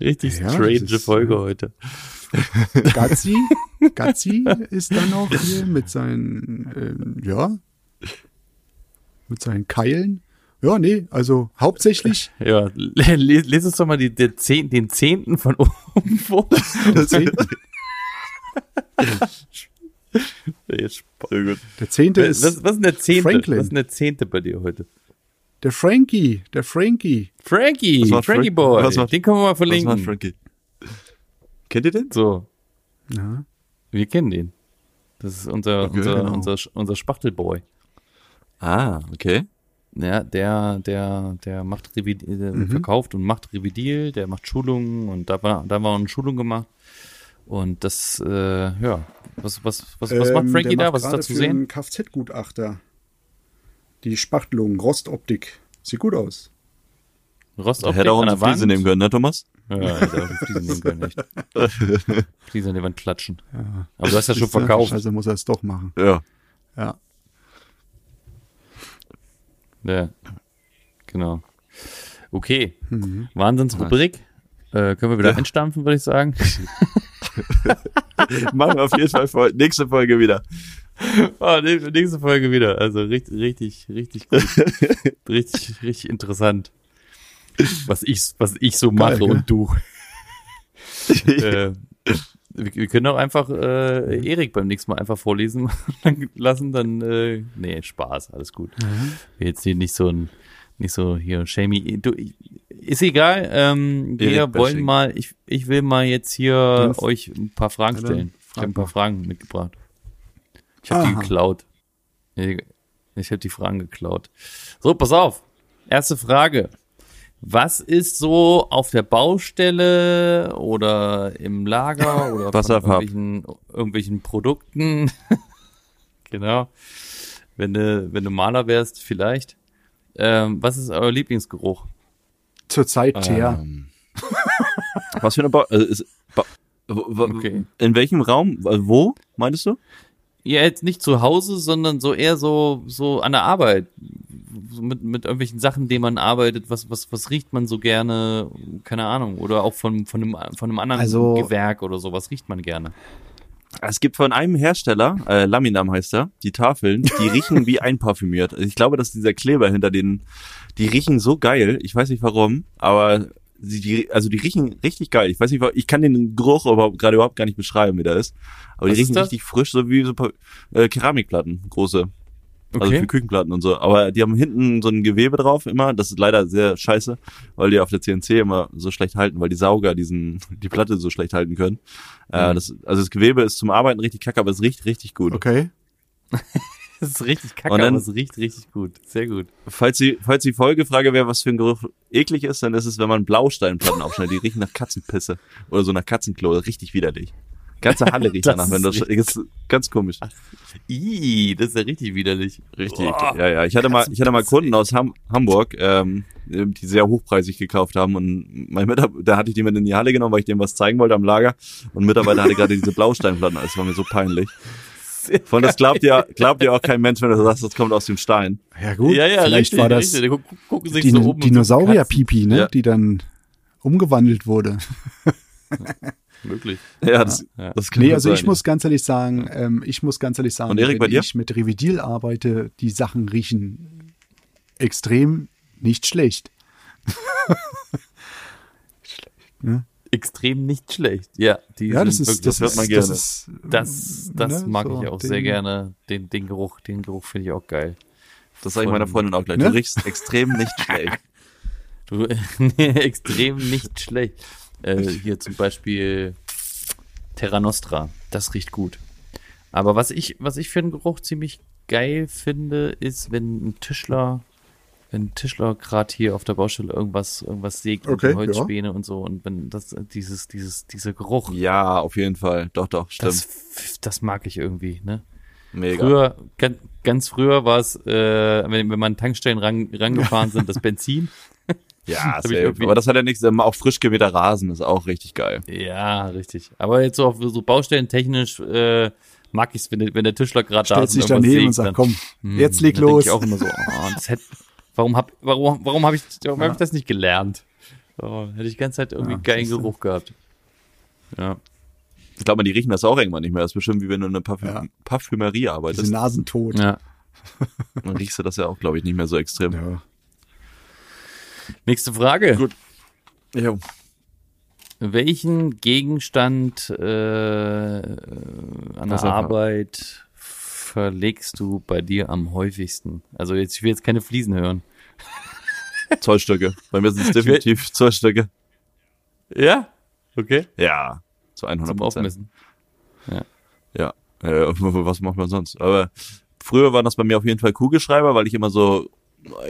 Richtig Ja, strange Folge äh, heute. Gazzi, Gazzi ist dann noch hier mit seinen, ähm, ja, mit seinen Keilen. Ja, nee, also hauptsächlich Ja, les, les uns doch mal die, der Zehn, den Zehnten von oben vor. der Zehnte, sehr gut. der Zehnte Was, ist was, was ist denn der Zehnte? Franklin. Was ist denn der Zehnte bei dir heute? der Frankie, der Frankie. Frankie, Was Frankie Frank- Boy. was macht- den können wir mal Was macht verlinken. Frankie? Kennt ihr den? So, Ja, wir kennen den. Das ist unser, Okay, unser, genau. unser, unser Spachtelboy. Ah, okay. Ja, der, der, der macht Revid der Mhm. verkauft und macht Revidil, der macht Schulungen und da war, da war eine Schulung gemacht. Und das, äh, ja, was, was, was, was macht Ähm, Frankie der da? macht Was ist da zu für sehen? einen Kfz-Gutachter. Die Spachtelung, Rostoptik. Sieht gut aus. Rostoptik Hätte auch unsere Fliese nehmen können, ne, Thomas? Ja, hätte auch die Fliese nehmen können, echt. Fliese an die Wand klatschen. Aber du hast ja schon verkauft. Also muss er es doch machen. Ja. Ja. Ja, genau. Okay, Mhm. Wahnsinnsrubrik. Äh, können wir wieder Ja. einstampfen, würde ich sagen. Machen wir auf jeden Fall Fol- nächste Folge wieder. Ne- nächste Folge wieder. Also richtig, richtig, richtig gut. richtig, richtig interessant. Was ich, was ich so Geil, mache gell? und du. äh, wir, wir können auch einfach äh, Erik beim nächsten Mal einfach vorlesen lassen, dann äh, nee, Spaß, alles gut. Jetzt hier nicht so ein nicht so hier shamey. Du, ist egal. Ähm, wir wollen mal, ich, ich will mal jetzt hier Dann- euch ein paar Fragen stellen. Ich frag habe ein paar. Fragen mitgebracht. Ich habe die geklaut. Ich, ich habe die Fragen geklaut. So, pass auf. Erste Frage. Was ist so auf der Baustelle oder im Lager oder von irgendwelchen, irgendwelchen Produkten? genau. Wenn du, wenn du Maler wärst, vielleicht. Ähm, was ist euer Lieblingsgeruch? Zurzeit Teer. Ähm, was für eine ba also ist, ba Okay. In welchem Raum? Also Wo, meintest du? Ja, jetzt nicht zu Hause, sondern so eher so, so an der Arbeit. So mit, mit irgendwelchen Sachen, denen man arbeitet. Was, was, was riecht man so gerne? Keine Ahnung. Oder auch von, von, einem, von einem anderen Also- Gewerk oder so. Was riecht man gerne? Es gibt von einem Hersteller, äh, Laminam heißt er, die Tafeln, die riechen wie einparfümiert. Also ich glaube, dass dieser Kleber hinter denen, die riechen so geil. Ich weiß nicht warum, aber sie, die, also die riechen richtig geil. Ich weiß nicht, ich kann den Geruch überhaupt, gerade überhaupt gar nicht beschreiben, wie der ist. Aber Was die riechen richtig frisch, so wie so Pa- äh, Keramikplatten, große. Also Okay. für Küchenplatten und so. Aber die haben hinten so ein Gewebe drauf immer. Das ist leider sehr scheiße, weil die auf der CNC immer so schlecht halten, weil die Sauger diesen, die Platte so schlecht halten können. Äh, Mhm. das, also das Gewebe ist zum Arbeiten richtig kacke, aber es riecht richtig gut. Okay. Das ist richtig kacke, Und dann- aber es riecht richtig gut. Sehr gut. Falls die, falls die Folgefrage wäre, was für ein Geruch eklig ist, dann ist es, wenn man Blausteinplatten aufschneidet. Die riechen nach Katzenpisse oder so nach Katzenklo. Richtig widerlich. Ganze Halle riecht Das danach, wenn das, ist ist ganz komisch. Ih, das ist ja richtig widerlich. Richtig. Boah. Ja, ja. Ich hatte mal, ich hatte mal Kunden aus Ham Hamburg, ähm, die sehr hochpreisig gekauft haben und mein Mitarbeiter, da hatte ich die mit in die Halle genommen, weil ich dem was zeigen wollte am Lager und Mitarbeiter hatte gerade diese Blausteinplatten. Das war mir so peinlich. Von das glaubt ja, glaubt ja auch kein Mensch, wenn du sagst, das kommt aus dem Stein. Ja gut. ja, ja, Vielleicht richtig, war das richtig. Gucken sich die so Dinosaurier-Pipi, ne? Ja. Die dann umgewandelt wurde. Möglich. Ja, das, Ja. das kann Nee, also ich sein, muss ganz ehrlich sagen, ähm, ich muss ganz ehrlich sagen, Und Erik, bei wenn dir? ich mit Revidil arbeite, die Sachen riechen extrem nicht schlecht. extrem nicht schlecht. Ja, die Ja, das sind ist, wirklich, das, hört ist, man gerne. das ist, das, das ne, mag so ich auch den- sehr gerne. Den, den Geruch, den Geruch finde ich auch geil. Das sage ich meiner Freundin auch gleich. Ne? Du riechst extrem nicht schlecht. Du, extrem nicht schlecht. Äh, hier zum Beispiel Terra Nostra. Das riecht gut. Aber was ich, was ich für einen Geruch ziemlich geil finde, ist, wenn ein Tischler, wenn Tischler gerade hier auf der Baustelle irgendwas, irgendwas sägt mit Okay, den Holzspäne und so und wenn das, dieses, dieses, dieser Geruch, Ja, auf jeden Fall. Doch, doch, stimmt. das, das mag ich irgendwie, ne? Mega. Früher, ganz, ganz früher war es, äh, wenn, wenn man Tankstellen ran, rangefahren sind, das Benzin. ja, irgendwie- aber das hat ja nichts, auch frisch gemähter Rasen ist auch richtig geil. Ja, richtig. Aber jetzt so auf so baustellentechnisch äh, mag ich es, wenn, der- wenn der Tischler gerade da stellt ist sich und irgendwas daneben und sagt, dann- komm, jetzt leg denk los. Ich auch immer so, oh, das hätte, warum hab, warum, warum habe ich, warum hab ich das nicht gelernt? Oh, hätte ich die ganze Zeit irgendwie Ja, geilen. Geruch gehabt. Ja. Ich glaube, die riechen das auch irgendwann nicht mehr. Das ist bestimmt wie wenn du in einer Parfüm Ja. Parfümerie Diese arbeitest. Nasentod. ja. Dann riechst du das ja auch, glaube ich, nicht mehr so extrem. Ja. Nächste Frage. Gut. Jo. Welchen Gegenstand äh, an der Wasserfall. Arbeit verlegst du bei dir am häufigsten? Also jetzt, ich will jetzt keine Fliesen hören. Zollstöcke. Bei mir sind es definitiv Zollstöcke. Ja? Okay. Ja, zu 100 Zum Prozent. Aufmessen. Ja, äh, was macht man sonst? Aber früher waren das bei mir auf jeden Fall Kugelschreiber, weil ich immer so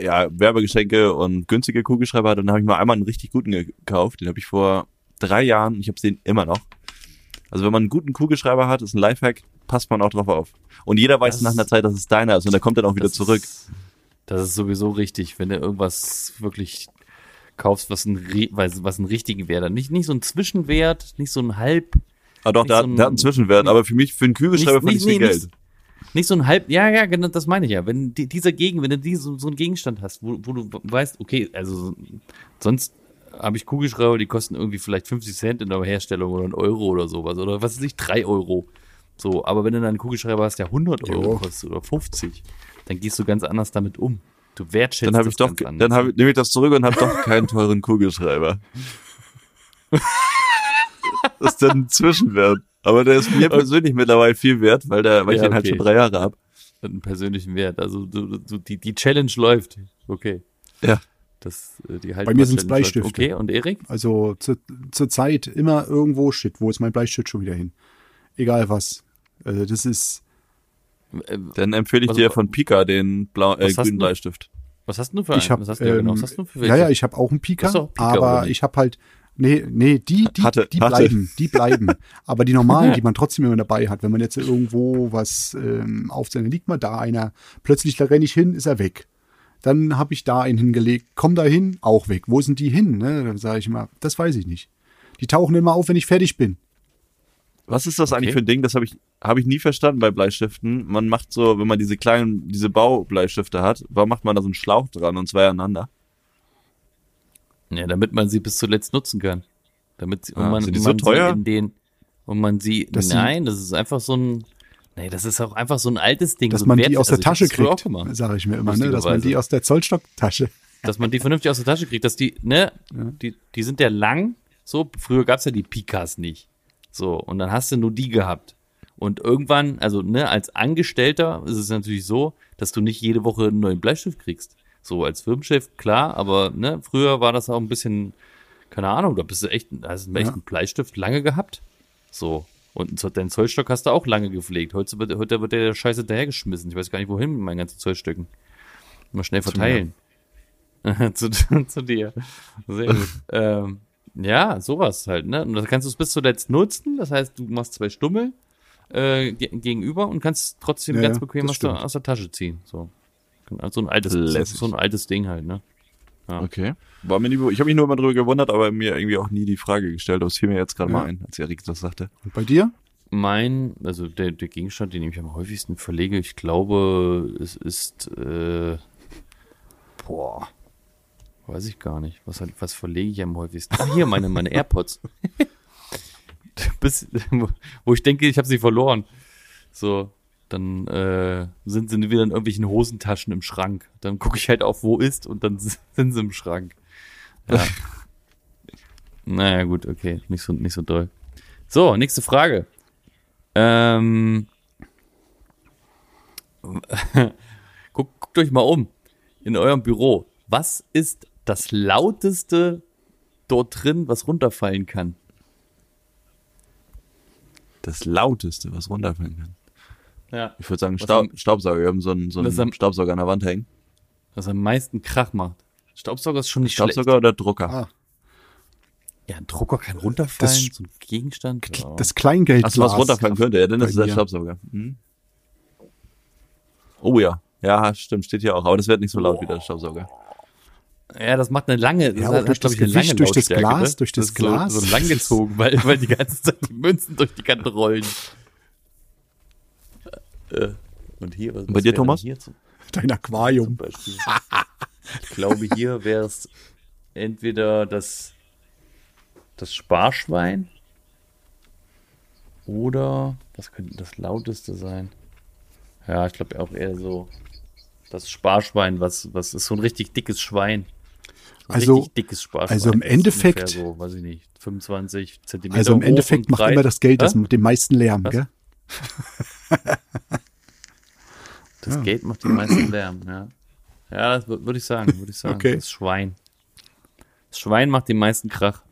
ja, Werbegeschenke und günstige Kugelschreiber hatte. Und dann habe ich mal einmal einen richtig guten gekauft. Den habe ich vor drei Jahren. Ich habe den immer noch. Also wenn man einen guten Kugelschreiber hat, ist ein Lifehack, passt man auch drauf auf. Und jeder weiß Das- nach einer Zeit, dass es deiner ist und der kommt dann auch wieder zurück. Ist, das ist sowieso richtig, wenn du irgendwas wirklich kaufst, was, ein, was einen richtigen Wert hat. Nicht, nicht so ein Zwischenwert, nicht so ein Halb, Aber doch, nicht der, so hat, ein- der hat einen Zwischenwert. Aber für mich, für einen Kugelschreiber fand ich viel Geld. Nicht, nicht so ein Halb, ja, ja, genau, das meine ich ja. Wenn die, dieser Gegen, wenn du die, so, so einen Gegenstand hast, wo, wo du weißt, okay, also sonst habe ich Kugelschreiber, die kosten irgendwie vielleicht 50 Cent in der Herstellung oder ein Euro oder sowas oder was weiß ich, drei Euro. So, aber wenn du dann einen Kugelschreiber hast, der 100 Euro Jo. kostet oder 50, dann gehst du ganz anders damit um. Du wertschätzt Dann habe ich das doch, ganz anders. dann habe ich, nehme ich das zurück und habe doch keinen teuren Kugelschreiber. das ist dann ein Zwischenwert. Aber der ist mir persönlich mittlerweile viel wert, weil der, weil ich Ja, den halt okay. schon drei Jahre hab. einen persönlichen Wert. Also du, du, die, die Challenge läuft. Okay. Ja. Das, äh, die Bei mir Haltbar-Challenge läuft. Bleistifte. Okay, und Erik? Also zur, zur Zeit immer irgendwo shit. Wo ist mein Bleistift schon wieder hin? Egal was. Also das ist, Dann empfehle ich Was- dir von Pika den blau, äh, grünen du? Bleistift. Was hast du für ich einen? habe, Was hast du, ja, genau. ähm, Was hast du für ja, welche? ja, ich habe auch einen Pika, auch Pika, aber ich habe halt, nee, nee, die, die, Hatte- die hatte. bleiben, die bleiben. aber die normalen, die man trotzdem immer dabei hat, wenn man jetzt irgendwo was ähm, auf seine liegt mal da einer, plötzlich da renne ich hin, ist er weg. Dann habe ich da einen hingelegt, komm da hin, auch weg. Wo sind die hin? Ne? Dann sage ich immer, das weiß ich nicht. Die tauchen immer auf, wenn ich fertig bin. Was ist das eigentlich Okay. für ein Ding? Das habe ich, habe ich nie verstanden bei Bleistiften. Man macht so, wenn man diese kleinen, diese Baubleistifte hat, warum macht man da so einen Schlauch dran und zwei aneinander? Ja, damit man sie bis zuletzt nutzen kann. Damit sie, und Ah, man, sind die und so man teuer? sie in den, und man sie, sie- nein, das ist einfach so ein, nee, das ist auch einfach so ein altes Ding. Dass so man Wert- die aus also der hab Tasche das früher auch kriegt, sage ich mir immer, ne? dass man die aus der Zollstocktasche. dass man die vernünftig aus der Tasche kriegt, dass die, ne, die, die sind ja lang, so, früher gab's ja die Pikas nicht. So, und dann hast du nur die gehabt. Und irgendwann, also, ne, als Angestellter ist es natürlich so, dass du nicht jede Woche einen neuen Bleistift kriegst. So, als Firmenchef, klar, aber, ne, früher war das auch ein bisschen, keine Ahnung, da bist du echt, hast du echt Ja. einen Bleistift lange gehabt. So. Und deinen Zollstock hast du auch lange gepflegt. Heute wird, heute wird der Scheiße hinterhergeschmissen. Ich weiß gar nicht, wohin mit meinen ganzen Zollstöcken. Mal schnell verteilen. zu, zu dir. Sehr gut. ähm, ja, sowas halt, ne? Und das kannst du es bis zuletzt nutzen. Das heißt, du machst zwei Stummel äh, ge gegenüber und kannst trotzdem Ja, ganz bequem aus der, aus der Tasche ziehen. So. Also ein altes, Lässig. so ein altes Ding halt, ne? Ja. Okay. War mir nie, ich habe mich nur immer drüber gewundert, aber mir irgendwie auch nie die Frage gestellt. Das fiel mir jetzt gerade Ja. mal ein, als Erik das sagte. Und bei dir? Mein, also der, der Gegenstand, den ich am häufigsten verlege, ich glaube, es ist, äh, boah, weiß ich gar nicht. Was, hat- was verlege ich am häufigsten? Ah, hier, meine, meine AirPods. Bis, wo ich denke, ich habe sie verloren. So, dann äh, sind sie wieder in irgendwelchen Hosentaschen im Schrank. Dann gucke ich halt auf, wo ist und dann sind sie im Schrank. Ja. Naja, gut, okay. Nicht so, nicht so doll. So, nächste Frage. Ähm, guckt, guckt euch mal um in eurem Büro. Was ist das lauteste dort drin, was runterfallen kann? Das lauteste, was runterfallen kann. Ja. Ich würde sagen, Staub, am- Staubsauger. Wir haben so einen, so einen am- Staubsauger an der Wand hängen. Was am meisten Krach macht. Staubsauger ist schon nicht Staubsauger oder Drucker? Ah, schlecht. Ja, ein Drucker kann runterfallen, Das- so ein Gegenstand. Ja. das Kleingeld. Achso, was runterfallen könnte. Ja, dann ist es der. Staubsauger. Hm? Oh ja. Ja, stimmt, steht hier auch. Aber das wird nicht so laut wie der Staubsauger. Ja, das macht eine lange, das Ja, hat, auch durch das ich, eine Gewicht, lange durch das Glas, ne? durch das ist Glas. So, so langgezogen, weil, weil die ganze Zeit die Münzen durch die Kante rollen. Äh, Und hier, was, bei dir, Thomas? Hier zum, Dein Aquarium. Ich glaube, hier wäre es entweder das, das Sparschwein oder, was könnte das lauteste sein? Ja, ich glaube auch eher so das Sparschwein, was, was ist so ein richtig dickes Schwein. Also- richtig dickes Sparschwein. also im Endeffekt- So, weiß ich nicht, 25 Zentimeter Also im Endeffekt macht breit. immer das Geld das mit dem meisten Lärm, Was? gell? Das Geld macht den meisten Lärm, ja. Ja, das würde ich sagen, würde ich sagen. Okay. Das Schwein. Das Schwein macht den meisten Krach.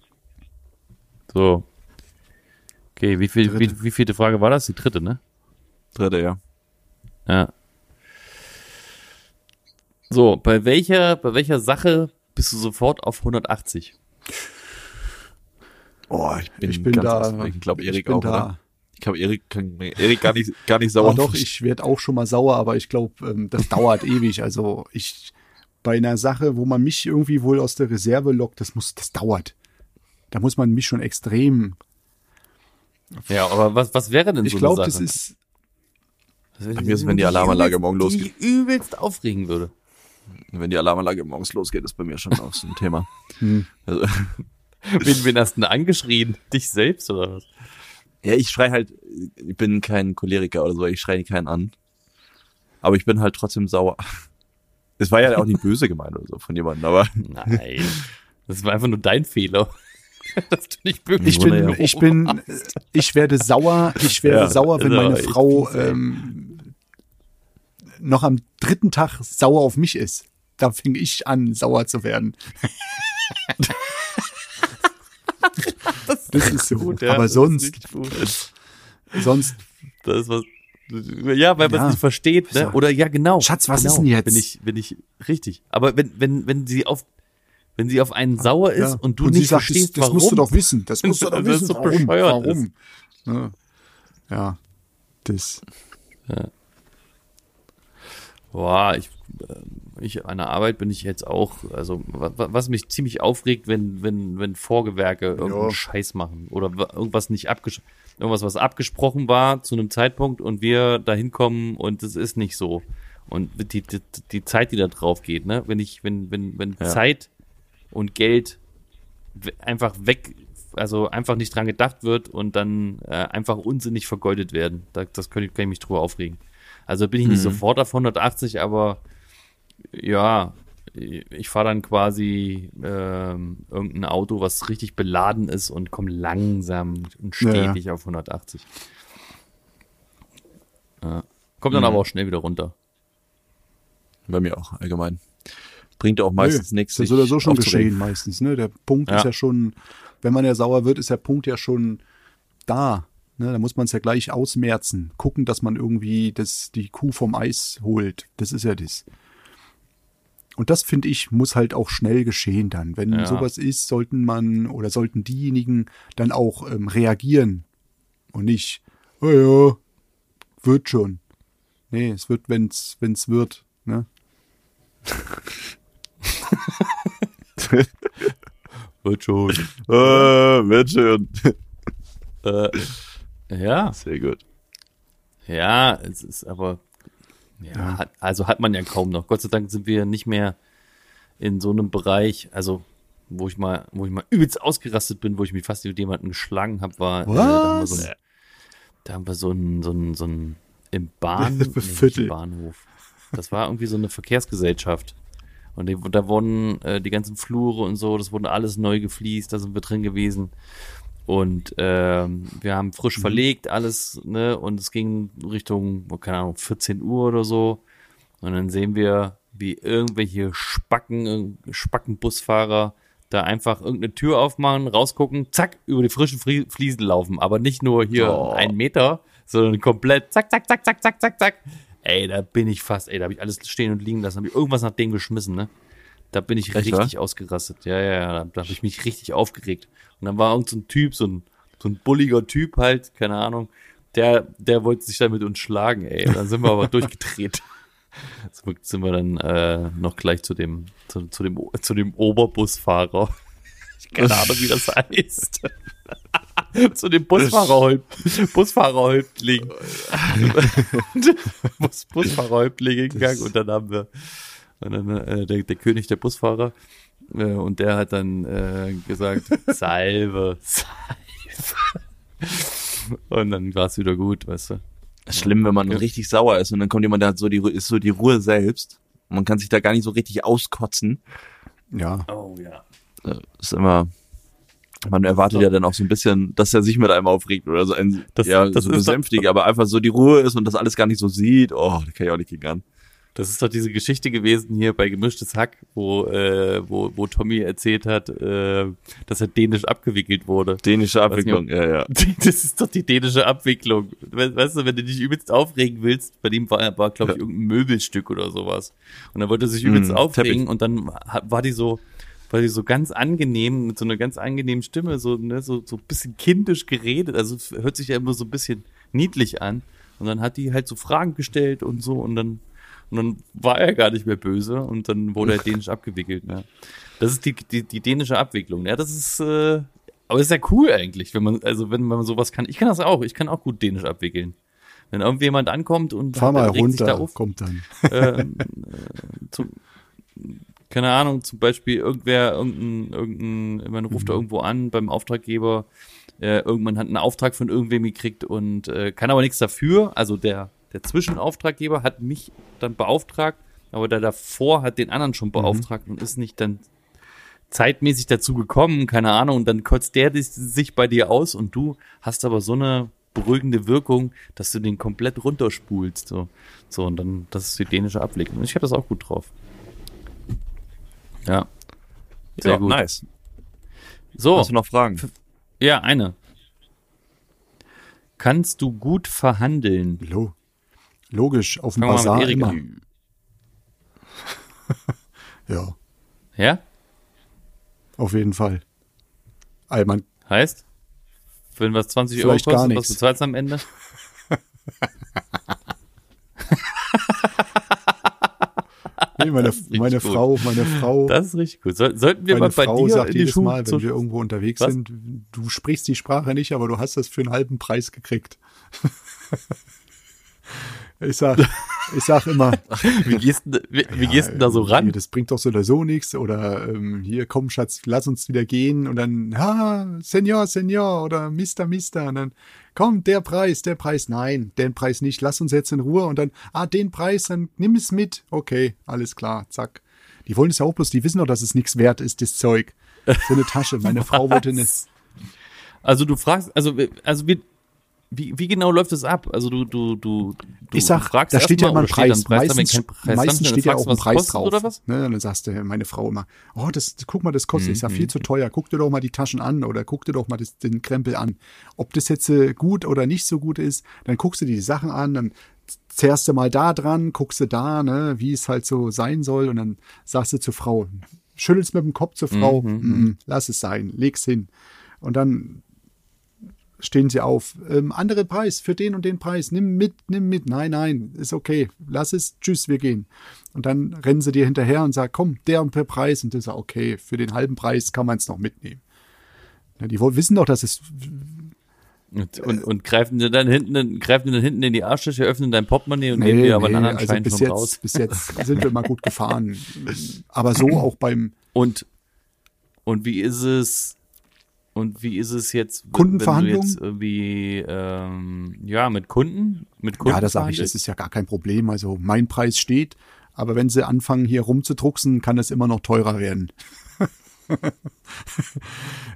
So. Okay, wie viel, wie, wie vielte Frage war das? Die dritte, ne? Dritte, ja. Ja. So, bei welcher, bei welcher Sache bist du sofort auf 180? Oh, ich bin, Ich bin ganz da. Ich glaube, Erik auch, da. oder? Ich glaube, Erik kann Erik gar nicht, gar nicht sauer. Aber doch, ich werde auch schon mal sauer, aber ich glaube, ähm, das dauert ewig. Also ich bei einer Sache, wo man mich irgendwie wohl aus der Reserve lockt, das muss, das dauert. Da muss man mich schon extrem. Ja, aber was, was wäre denn Ich so glaube, eine das Sache? ist. Bei mir ist, wenn die Alarmanlage morgen losgeht. Die übelst aufregen würde. Wenn die Alarmanlage morgens losgeht, ist bei mir schon auch so ein Thema. Hm. Also, Wen, wen hast du denn angeschrien? Dich selbst oder was? ja, ich schrei halt, ich bin kein Choleriker oder so, ich schreie keinen an. Aber ich bin halt trotzdem sauer. Es war ja auch nicht böse gemeint oder so von jemandem, aber Nein. Das war einfach nur dein Fehler. Dass du nicht wirklich Ich bin, ich bin, ich werde sauer, ich werde Ja, sauer, wenn meine Frau ähm, noch am dritten Tag sauer auf mich ist. Da fing ich an, sauer zu werden. Das ist so. gut, ja, Aber das ist sonst, sonst, Das ist was. Ja, weil man es Ja. nicht versteht, ne? Oder ja, genau. Schatz, was genau. ist denn jetzt? Bin ich, bin ich richtig. Aber wenn, wenn, wenn sie auf, wenn sie auf einen sauer ist ja. und du sie nicht sagt, verstehst, das, das warum. musst du doch wissen. Das musst du doch Das wissen, warum. warum. Ja. ja, das. Boah, ich, äh, ich an der Arbeit bin ich jetzt auch, also wa- wa- was mich ziemlich aufregt, wenn, wenn, wenn Vorgewerke irgendeinen Ja. Scheiß machen oder wa- irgendwas nicht abges irgendwas, was abgesprochen war zu einem Zeitpunkt und wir da hinkommen und es ist nicht so. Und die, die, die Zeit, die da drauf geht, ne? Wenn ich, wenn, wenn, wenn Ja. Zeit und Geld einfach weg, also einfach nicht dran gedacht wird und dann äh, einfach unsinnig vergeudet werden. Da, das kann ich, kann ich mich drüber aufregen. Also bin ich nicht Mhm. sofort auf 180, aber ja, ich fahre dann quasi ähm, irgendein Auto, was richtig beladen ist und komme langsam und Ja, ja. stetig auf 180. Ja. Kommt dann Mhm. aber auch schnell wieder runter. bei mir auch allgemein. Bringt auch meistens Nö, nichts. Das ist sich oder so schon geschehen meistens. Ne? Der Punkt Ja. ist ja schon, wenn man ja sauer wird, ist der Punkt ja schon da. Ne? Da muss man es ja gleich ausmerzen. Gucken, dass man irgendwie das, die Kuh vom Eis holt. Das ist ja das. Und das, finde ich, muss halt auch schnell geschehen dann. Wenn Ja. sowas ist, sollten man oder sollten diejenigen dann auch ähm, reagieren. Und nicht, oh ja, wird schon. Nee, es wird, wenn's, wenn's wird. Ne? Wird schon. Äh, wird schon. äh, ja, Sehr gut. ja, es ist aber, ja, Ja. Hat, also hat man ja kaum noch. Gott sei Dank sind wir nicht mehr in so einem Bereich, also wo ich mal, wo ich mal übelst ausgerastet bin, wo ich mich fast mit jemandem geschlagen habe, war, äh, da haben wir so Was? ein, da haben wir so ein, so ein, so ein im Bahn, nee, Bahnhof. Das war irgendwie so eine Verkehrsgesellschaft. Und die, da wurden äh, die ganzen Flure und so, das wurde alles neu gefliest, da sind wir drin gewesen. Und ähm, wir haben frisch Mhm. verlegt alles, ne? Und es ging Richtung, keine Ahnung, 14 Uhr oder so. Und dann sehen wir, wie irgendwelche Spacken, Spackenbusfahrer da einfach irgendeine Tür aufmachen, rausgucken, zack, über die frischen Fliesen laufen. Aber nicht nur hier Oh. einen Meter, sondern komplett zack, zack, zack, zack, zack, zack, zack. Ey, da bin ich fast, ey, da habe ich alles stehen und liegen lassen, habe ich irgendwas nach dem geschmissen, ne? Da bin ich Echt, richtig ausgerastet. Ja, ja, ja, da, da habe ich mich richtig aufgeregt. Und dann war irgend so ein Typ, so ein, so ein bulliger Typ halt, keine Ahnung, der, der wollte sich dann mit uns schlagen, ey. Dann sind wir aber durchgedreht. Sind wir- sind wir dann äh, noch gleich zu dem, zu, zu dem, zu dem Oberbusfahrer. Ich keine Ahnung, wie das heißt. zu dem Busfahrerhäupt, Busfahrerhäuptling. Bus, Busfahrerhäuptling gegangen und dann haben wir und dann, äh, der, der König der Busfahrer äh, und der hat dann äh, gesagt, Salve, Salve. Und dann war es wieder gut, weißt du. Schlimm, wenn man Ja. richtig sauer ist und dann kommt jemand, der hat so die, ist so die Ruhe selbst. Und man kann sich da gar nicht so richtig auskotzen. Ja, Oh ja. Äh, Ist immer, man erwartet ja dann auch so ein bisschen, dass er sich mit einem aufregt oder so ein, Das- ja, das so besänftigt, aber einfach so die Ruhe ist und das alles gar nicht so sieht. Oh, da kann ich auch nicht gegen an. Das ist doch diese Geschichte gewesen hier bei Gemischtes Hack, wo, äh, wo, wo Tommy erzählt hat, äh, dass er dänisch abgewickelt wurde. Dänische nicht, Abwicklung, ja, ja. Das ist doch die dänische Abwicklung. We- Weißt du, wenn du dich übelst aufregen willst, bei dem war, war glaube ich, Ja. irgendein Möbelstück oder sowas. Und dann wollte er sich übelst Mm, aufregen Teppich. und dann war die so, war die so ganz angenehm, mit so einer ganz angenehmen Stimme, so, ne, so, so ein bisschen kindisch geredet. Also hört sich ja immer so ein bisschen niedlich an. Und dann hat die halt so Fragen gestellt und so und dann, und dann war er gar nicht mehr böse und dann wurde er dänisch abgewickelt. Ne? Das ist die, die, die dänische Abwicklung. Ja, das ist, äh, aber ist ja cool eigentlich, wenn man, also wenn man sowas kann. Ich kann das auch. Ich kann auch gut dänisch abwickeln. Wenn irgendjemand ankommt und fahr mal regt sich da runter, auf, kommt dann. ähm, äh, zum, keine Ahnung, zum Beispiel irgendwer, irgendein, irgendein, man ruft da irgendwo an beim Auftraggeber, äh, irgendwann hat einen Auftrag von irgendwem gekriegt und äh, kann aber nichts dafür. Also der, der Zwischenauftraggeber hat mich dann beauftragt, aber der davor hat den anderen schon beauftragt und ist nicht dann zeitmäßig dazu gekommen, keine Ahnung, und dann kotzt der sich bei dir aus und du hast aber so eine beruhigende Wirkung, dass du den komplett runterspulst. So, so und dann, das ist die dänische Abwicklung. Ich habe das auch gut drauf. Ja. Sehr ja, gut. nice. So, Hast du noch Fragen? ja, eine. Kannst du gut verhandeln? Lo Logisch, auf dem Bazar immer. Ja, Ja? auf jeden Fall. Man, Heißt? Wenn was 20 Vielleicht Euro gar kostet, was bezahlst du am Ende? nee, meine, meine gut. Frau, meine Frau, Das ist richtig gut. Soll, sollten wir meine mal bei Frau dir sagt in die jedes Schuhe Mal, wenn wir irgendwo unterwegs Was? sind, du sprichst die Sprache nicht, aber du hast das für einen halben Preis gekriegt. ich sag, ich sag immer, Wie gehst, du- wie, wie Ja, gehst du da so ran? das bringt doch so oder so nichts. Oder ähm, hier, komm, Schatz, lass uns wieder gehen. Und dann, ha, Senor, Senor oder Mister, Mister. Und dann, komm, der Preis, der Preis. Nein, den Preis nicht. Lass uns jetzt in Ruhe. Und dann, ah, den Preis, dann nimm es mit. Okay, alles klar, zack. Die wollen es ja auch bloß, die wissen doch, dass es nichts wert ist, das Zeug. So eine Tasche. Meine Frau wollte eine, Also du fragst, also, also wir, wie, wie genau läuft das ab? Also du, du, du, du ich sag, fragst da steht ja immer ein Preis. Preis, meistens Preis meistens steht ja auch ein du, Preis drauf. Oder was? Ne, dann sagt der, meine Frau immer, oh, das, guck mal, das kostet. Ich sag, Mhm, viel zu teuer. Guck dir doch mal die Taschen an oder guck dir doch mal das, den Krempel an. Ob das jetzt äh, gut oder nicht so gut ist, dann guckst du dir die Sachen an, dann zerrst du mal da dran, guckst du da, ne, wie es halt so sein soll und dann sagst du zur Frau, schüttelst mit dem Kopf zur Frau, Mhm, "Mm, lass es sein, leg's hin. Und dann stehen sie auf. Ähm, andere Preis für den und den Preis. Nimm mit, nimm mit. Nein, nein, ist okay. Lass es. Tschüss, wir gehen. Und dann rennen sie dir hinterher und sagen, komm, der und der Preis. Und du sagst, okay, für den halben Preis kann man es noch mitnehmen. Ja, die wissen doch, dass es Und, und, und greifen dir dann hinten, greifen dann hinten in die Arschtasche, öffnen dein Portemonnaie und nehmen dir aber einen anderen also Schein bis jetzt, raus. bis jetzt sind wir mal gut gefahren. Aber so auch beim Und, und wie ist es, und wie ist es jetzt, wenn- Kundenverhandlung? wenn du jetzt irgendwie, ähm, ja, mit Kunden, mit Kunden Ja, das sage ich, das ist ja gar kein Problem. Also mein Preis steht, Aber wenn sie anfangen, hier rumzudrucksen, kann es immer noch teurer werden.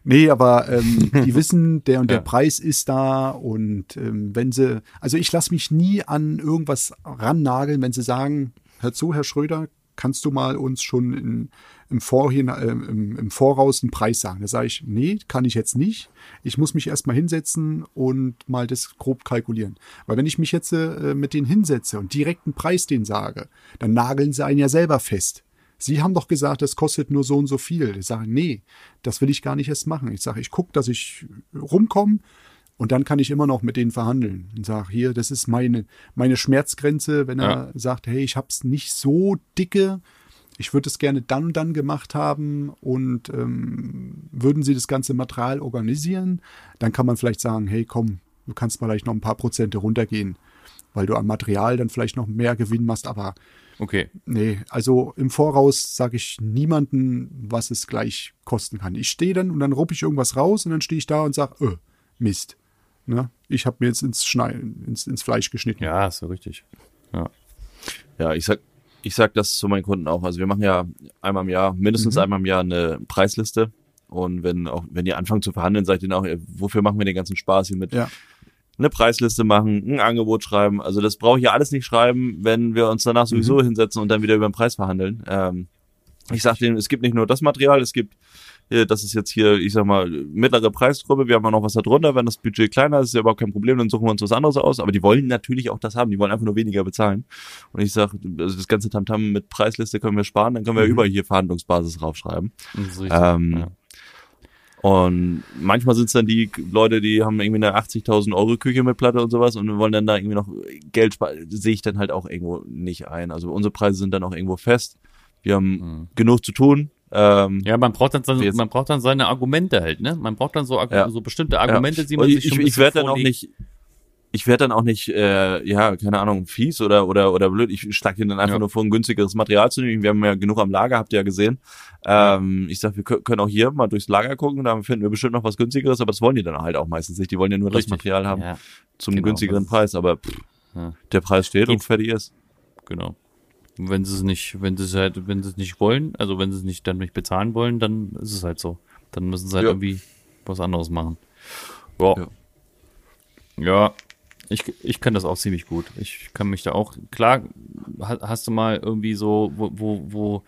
nee, aber ähm, die wissen, der und der Ja. Preis ist da und ähm, wenn sie, also ich lasse mich nie an irgendwas rannageln, wenn sie sagen, hör zu, Herr Schröder, kannst du mal uns schon in, im, Vorhin, äh, im, im Voraus einen Preis sagen? Da sage ich, nee, kann ich jetzt nicht. Ich muss mich erstmal hinsetzen und mal das grob kalkulieren. Weil wenn ich mich jetzt äh, mit denen hinsetze und direkt einen Preis denen sage, dann nageln sie einen ja selber fest. Sie haben doch gesagt, das kostet nur so und so viel. Ich sage, nee, das will ich gar nicht erst machen. Ich sage, ich gucke, dass ich rumkomme und dann kann ich immer noch mit denen verhandeln und sage, hier, das ist meine, meine Schmerzgrenze, wenn er Ja. sagt, hey, ich hab's nicht so dicke, ich würde es gerne dann und dann gemacht haben und ähm, würden Sie das ganze Material organisieren, dann kann man vielleicht sagen, hey, komm, du kannst vielleicht noch ein paar Prozente runtergehen, weil du am Material dann vielleicht noch mehr Gewinn machst, aber Okay. Nee, also im Voraus sage ich niemanden, was es gleich kosten kann. Ich stehe dann und dann rupp ich irgendwas raus und dann stehe ich da und sage, öh, Mist. Ne? Ich habe mir jetzt ins, Schneiden, ins, ins Fleisch geschnitten. Ja, ist ja richtig. Ja. Ja, ich sag, ich sag das zu meinen Kunden auch. Also wir machen ja einmal im Jahr, mindestens Mhm. einmal im Jahr eine Preisliste. Und wenn auch, wenn ihr anfangt zu verhandeln, sagt ihr auch, wofür machen wir den ganzen Spaß hier mit? Ja. Eine Preisliste machen, ein Angebot schreiben. Also das brauche ich ja alles nicht schreiben, wenn wir uns danach sowieso Mhm. hinsetzen und dann wieder über den Preis verhandeln. Ähm, ich sag denen, es gibt nicht nur das Material, es gibt, das ist jetzt hier, ich sag mal, mittlere Preisgruppe, wir haben auch noch was da drunter, wenn das Budget kleiner ist, ist ja überhaupt kein Problem, dann suchen wir uns was anderes aus, aber die wollen natürlich auch das haben, die wollen einfach nur weniger bezahlen. Und ich sag, also das ganze Tamtam mit Preisliste können wir sparen, dann können wir Mhm. über hier Verhandlungsbasis raufschreiben. Ähm, ja. Und manchmal sind es dann die Leute, die haben irgendwie eine 80.000 Euro Küche mit Platte und sowas und wollen dann da irgendwie noch Geld sparen. Sehe ich dann halt auch irgendwo nicht ein. Also unsere Preise sind dann auch irgendwo fest. Wir haben Mhm. genug zu tun. Ähm, Ja, man braucht dann, seine- man braucht dann seine Argumente halt, ne? Man braucht dann so, Ja. so bestimmte Argumente, ja. die man Und sich ich, schon ich, ich werde dann auch nicht, ich werde dann auch nicht, äh, ja, keine Ahnung, fies oder oder oder blöd. Ich schlage ihnen dann einfach Ja. nur vor, ein günstigeres Material zu nehmen. Wir haben ja genug am Lager, habt ihr ja gesehen. Ähm, ich sag, wir kö- können auch hier mal durchs Lager gucken, da finden wir bestimmt noch was günstigeres, aber das wollen die dann halt auch meistens nicht. Die wollen ja nur Richtig. das Material haben Ja, zum genau, günstigeren Preis, aber pff, Ja. der Preis steht und Geht. fertig ist. genau. Wenn sie es nicht, wenn sie es halt, wenn sie es nicht wollen, also wenn sie es nicht dann nicht bezahlen wollen, dann ist es halt so. Dann müssen sie halt Ja. irgendwie was anderes machen. Ja. Ja. Ja. Ich, ich kann das auch ziemlich gut. Ich kann mich da auch, klar, ha- hast du mal irgendwie so, wo, wo, wo,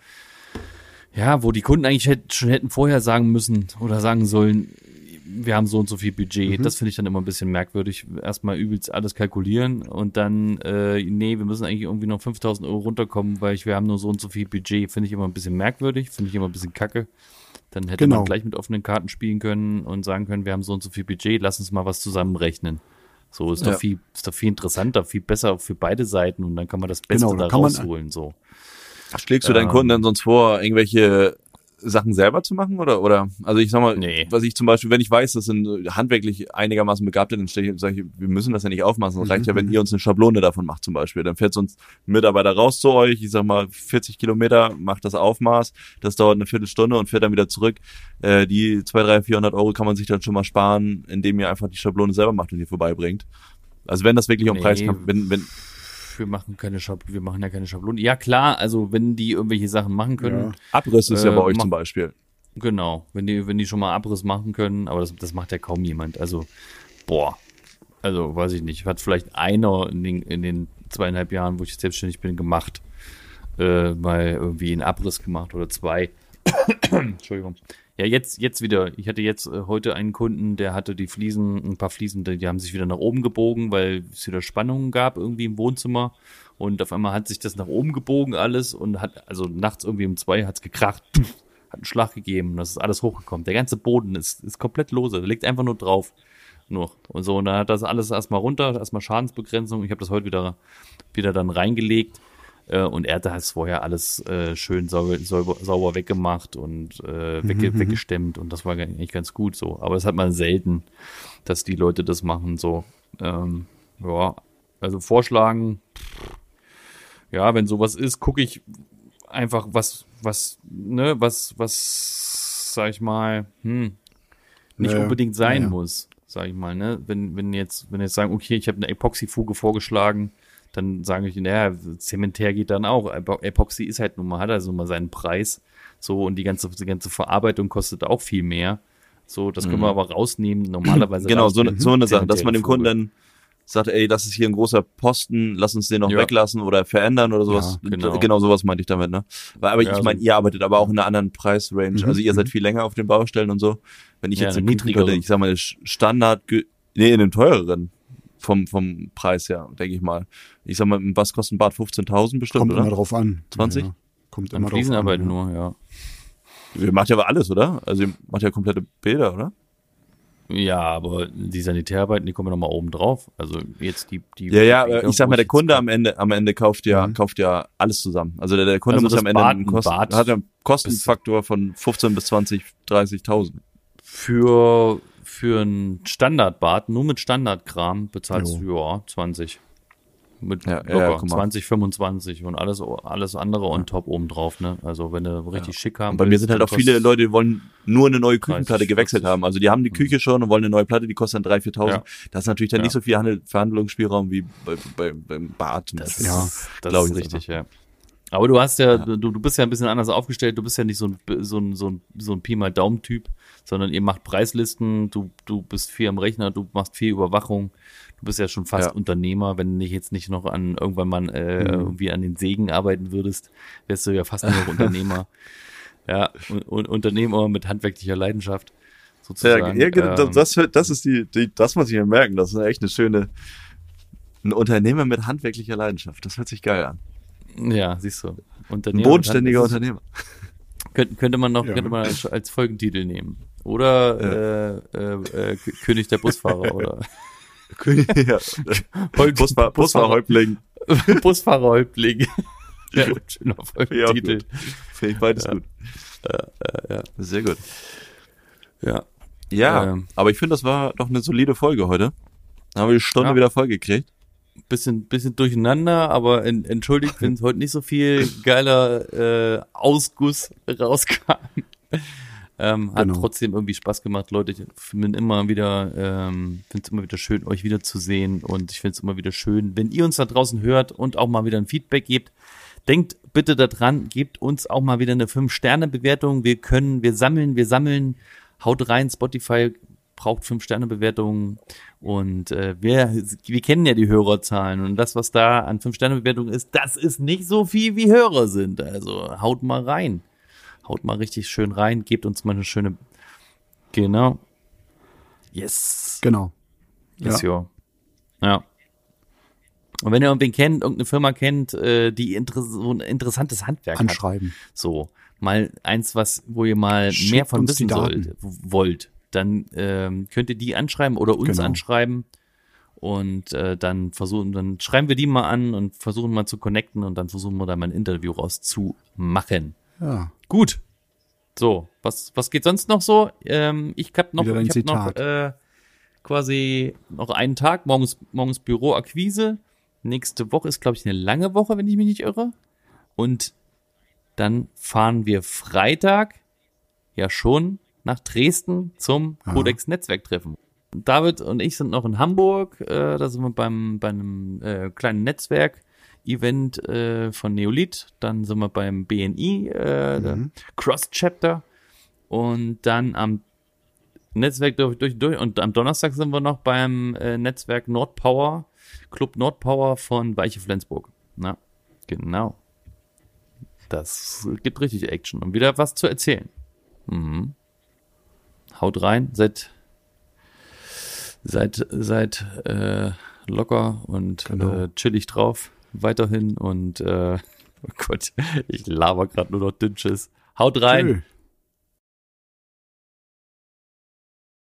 ja, wo die Kunden eigentlich hätt, schon hätten vorher sagen müssen oder sagen sollen, wir haben so und so viel Budget. Das finde ich dann immer ein bisschen merkwürdig. Erstmal übelst alles kalkulieren und dann, äh, nee, wir müssen eigentlich irgendwie noch 5000 Euro runterkommen, weil ich, wir haben nur so und so viel Budget. Finde ich immer ein bisschen merkwürdig, finde ich immer ein bisschen kacke. Dann hätte Genau. man gleich mit offenen Karten spielen können und sagen können, wir haben so und so viel Budget, lass uns mal was zusammenrechnen. So ist Ja. doch viel, ist doch viel interessanter, viel besser für beide Seiten und dann kann man das Beste Genau, da rausholen. So. Schlägst du deinen Ähm. Kunden dann sonst vor, irgendwelche Sachen selber zu machen oder oder also ich sag mal, Nee. was ich zum Beispiel, wenn ich weiß, das sind äh, handwerklich einigermaßen Begabte, dann stelle ich, sage ich, wir müssen das ja nicht aufmachen. Es reicht ja, wenn ihr uns eine Schablone davon macht zum Beispiel. Dann fährt ein Mitarbeiter raus zu euch, ich sag mal 40 Kilometer, macht das Aufmaß, das dauert eine Viertelstunde und fährt dann wieder zurück. Äh, die 200, 300, 400 Euro kann man sich dann schon mal sparen, indem ihr einfach die Schablone selber macht und die vorbeibringt. Also wenn das wirklich um Nee. Preis kommt, wenn, wenn, Wir machen keine Schab wir machen ja keine Schablone. Ja klar, also wenn die irgendwelche Sachen machen können, Ja. Abriss ist ja Äh, bei euch mach- zum Beispiel. genau, wenn die, wenn die schon mal Abriss machen können, aber das, das macht ja kaum jemand. Also, boah, also weiß ich nicht, hat vielleicht einer in den, in den zweieinhalb Jahren, wo ich selbstständig bin, gemacht, äh, mal irgendwie einen Abriss gemacht oder zwei. Entschuldigung. Ja, jetzt, jetzt wieder. Ich hatte jetzt äh, heute einen Kunden, der hatte die Fliesen, ein paar Fliesen, die, die haben sich wieder nach oben gebogen, weil es wieder Spannungen gab irgendwie im Wohnzimmer. Und auf einmal hat sich das nach oben gebogen alles und hat, also nachts irgendwie um zwei hat's gekracht, hat einen Schlag gegeben, das ist alles hochgekommen. Der ganze Boden ist, ist komplett lose, der liegt einfach nur drauf. Nur. Und so, und dann hat das alles erstmal runter, erstmal Schadensbegrenzung. Ich habe das heute wieder, wieder dann reingelegt. Äh, und er hat das vorher alles äh, schön sauber, sauber, sauber weggemacht und äh, wegge weggestemmt und das war eigentlich ganz gut so. Aber es hat man selten, dass die Leute das machen so. Ähm, ja, also vorschlagen, ja, wenn sowas ist, gucke ich einfach, was, was, ne, was, was, sag ich mal, hm, nicht Ja, ja. unbedingt sein Ja, ja. muss, sag ich mal, ne? Wenn, wenn jetzt, wenn jetzt sagen, okay, ich habe eine Epoxyfuge vorgeschlagen, dann sage ich, naja, Zementär geht dann auch. Epo- Epoxy ist halt nun mal, hat also mal seinen Preis. So, und die ganze, die ganze Verarbeitung kostet auch viel mehr. So, das können wir aber rausnehmen. Normalerweise. Genau, so, eine- so eine Sache, dass man dem Kunden dann sagt, ey, das ist hier ein großer Posten, lass uns den noch Ja. weglassen oder verändern oder sowas. Ja, genau. genau. sowas meinte ich damit, ne? Weil, aber Ja, ich so- meine, ihr arbeitet aber auch in einer anderen Preisrange. Mhm, Also ihr seid viel länger auf den Baustellen und so. Wenn ich jetzt eine eine niedrigere. niedrigere, ich sag mal, Standard, nee, in einem teureren vom, vom Preis her, denke ich mal. Ich sag mal, was kostet ein Bad 15.000 bestimmt, Kommt immer drauf an. 20? Ja, kommt immer drauf an. Ja. nur, ja. Ihr macht ja aber alles, oder? Also ihr macht ja komplette Bilder, oder? Ja, aber die Sanitärarbeiten, die kommen nochmal oben drauf. Also jetzt die, die Ja, ja, Bilder, ich sag mal, der Kunde am Ende, am Ende kauft ja, Mhm. kauft ja alles zusammen. Also der, der Kunde Also muss am Ende Bad- einen ein Kosten, Bad hat ja einen Kostenfaktor von 15 bis 20, 30.000. für, für ein Standardbad, nur mit Standardkram bezahlst du ja 20. Mit Ja, ja, locker, ja, guck mal. 20, 25 und alles, alles andere on top oben drauf, ne? Also wenn du richtig schick haben Und bei mir willst, sind halt auch viele Leute, die wollen nur eine neue Küchenplatte 30, gewechselt 40. haben. Also die haben die Küche schon und wollen eine neue Platte, die kostet dann 3.000, 4.000. Ja. Das ist natürlich dann Ja. nicht so viel Handel, Verhandlungsspielraum wie bei, bei, beim Bad Das, Beispiel. Ja, das glaub ist ich richtig, ja. Aber du hast ja, Ja. Du, du bist ja ein bisschen anders aufgestellt, du bist ja nicht so ein, so ein, so ein, so ein Pi mal Daumen-Typ, sondern ihr macht Preislisten, du, du bist viel am Rechner, du machst viel Überwachung, du bist ja schon fast Ja. Unternehmer, wenn du jetzt nicht noch an irgendwann mal äh, Mhm. irgendwie an den Sägen arbeiten würdest, wärst du ja fast nur noch Unternehmer. Ja, und, und Unternehmer mit handwerklicher Leidenschaft. Ja, Sozusagen. ja, genau, Ähm, das, das ist die, die, das muss ich mir merken. Das ist echt eine schöne, ein Unternehmer mit handwerklicher Leidenschaft. Das hört sich geil an. ja, siehst du. Ein Unternehmer bodenständiger Unternehmer. Könnte, könnte man noch Ja. könnte man als, als Folgentitel nehmen. Oder äh, äh, äh, K- König der Busfahrer oder ja. Hol- Busfahr Busfahrerhäuptling. Busfahrerhäuptling. ja, schöner Ja, Folgentitel. Finde ich beides Ja. gut. Sehr gut. Ja. Ja, Ähm. aber ich finde, das war doch eine solide Folge heute. Da haben wir die Stunde Ja. wieder voll gekriegt. Bisschen, bisschen durcheinander, aber en, entschuldigt, wenn es heute nicht so viel geiler äh, Ausguss rauskam. Ähm, hat Genau. trotzdem irgendwie Spaß gemacht, Leute. Ich bin immer wieder, ähm, finde es immer wieder schön, euch wiederzusehen und ich finde es immer wieder schön, wenn ihr uns da draußen hört und auch mal wieder ein Feedback gebt. Denkt bitte daran, gebt uns auch mal wieder eine 5-Sterne-Bewertung. Wir können, wir sammeln, wir sammeln. Haut rein, Spotify braucht 5-Sterne-Bewertungen und äh, wir, wir kennen ja die Hörerzahlen und das, was da an 5-Sterne-Bewertungen ist, das ist nicht so viel, wie Hörer sind. Also haut mal rein. Haut mal richtig schön rein, gebt uns mal eine schöne. Genau. Yes. Genau. Yes, ja. Ja. Und wenn ihr irgendwen kennt, irgendeine Firma kennt, äh, die inter so ein interessantes Handwerk hat, Anschreiben. so mal eins, was, wo ihr mal Schickt mehr von wissen sollt, wollt, dann ähm, könnt ihr die anschreiben oder uns Genau. anschreiben und äh, dann versuchen, dann schreiben wir die mal an und versuchen mal zu connecten und dann versuchen wir da mal ein Interview rauszumachen. Ja. Gut. So, was, was geht sonst noch so? Ähm, ich hab noch, ich hab noch äh, quasi noch einen Tag, morgens, morgens Büroakquise. Nächste Woche ist, glaube ich, eine lange Woche, wenn ich mich nicht irre. Und dann fahren wir Freitag ja schon nach Dresden zum Aha. Codex Netzwerktreffen. David und ich sind noch in Hamburg. Äh, da sind wir beim, bei einem äh, kleinen Netzwerk-Event äh, von Neolith. Dann sind wir beim BNI, äh, Mhm. Cross-Chapter. Und dann am Netzwerk durch, durch, durch. Und am Donnerstag sind wir noch beim äh, Netzwerk Nordpower, Club Nordpower von Weiche Flensburg. Na, genau. Das gibt richtig Action und wieder was zu erzählen. Mhm. Haut rein, seid, seid, seid äh, locker und Genau. äh, chillig drauf weiterhin und äh, oh Gott, ich laber gerade nur noch Dünnsches. Haut rein. Tschö.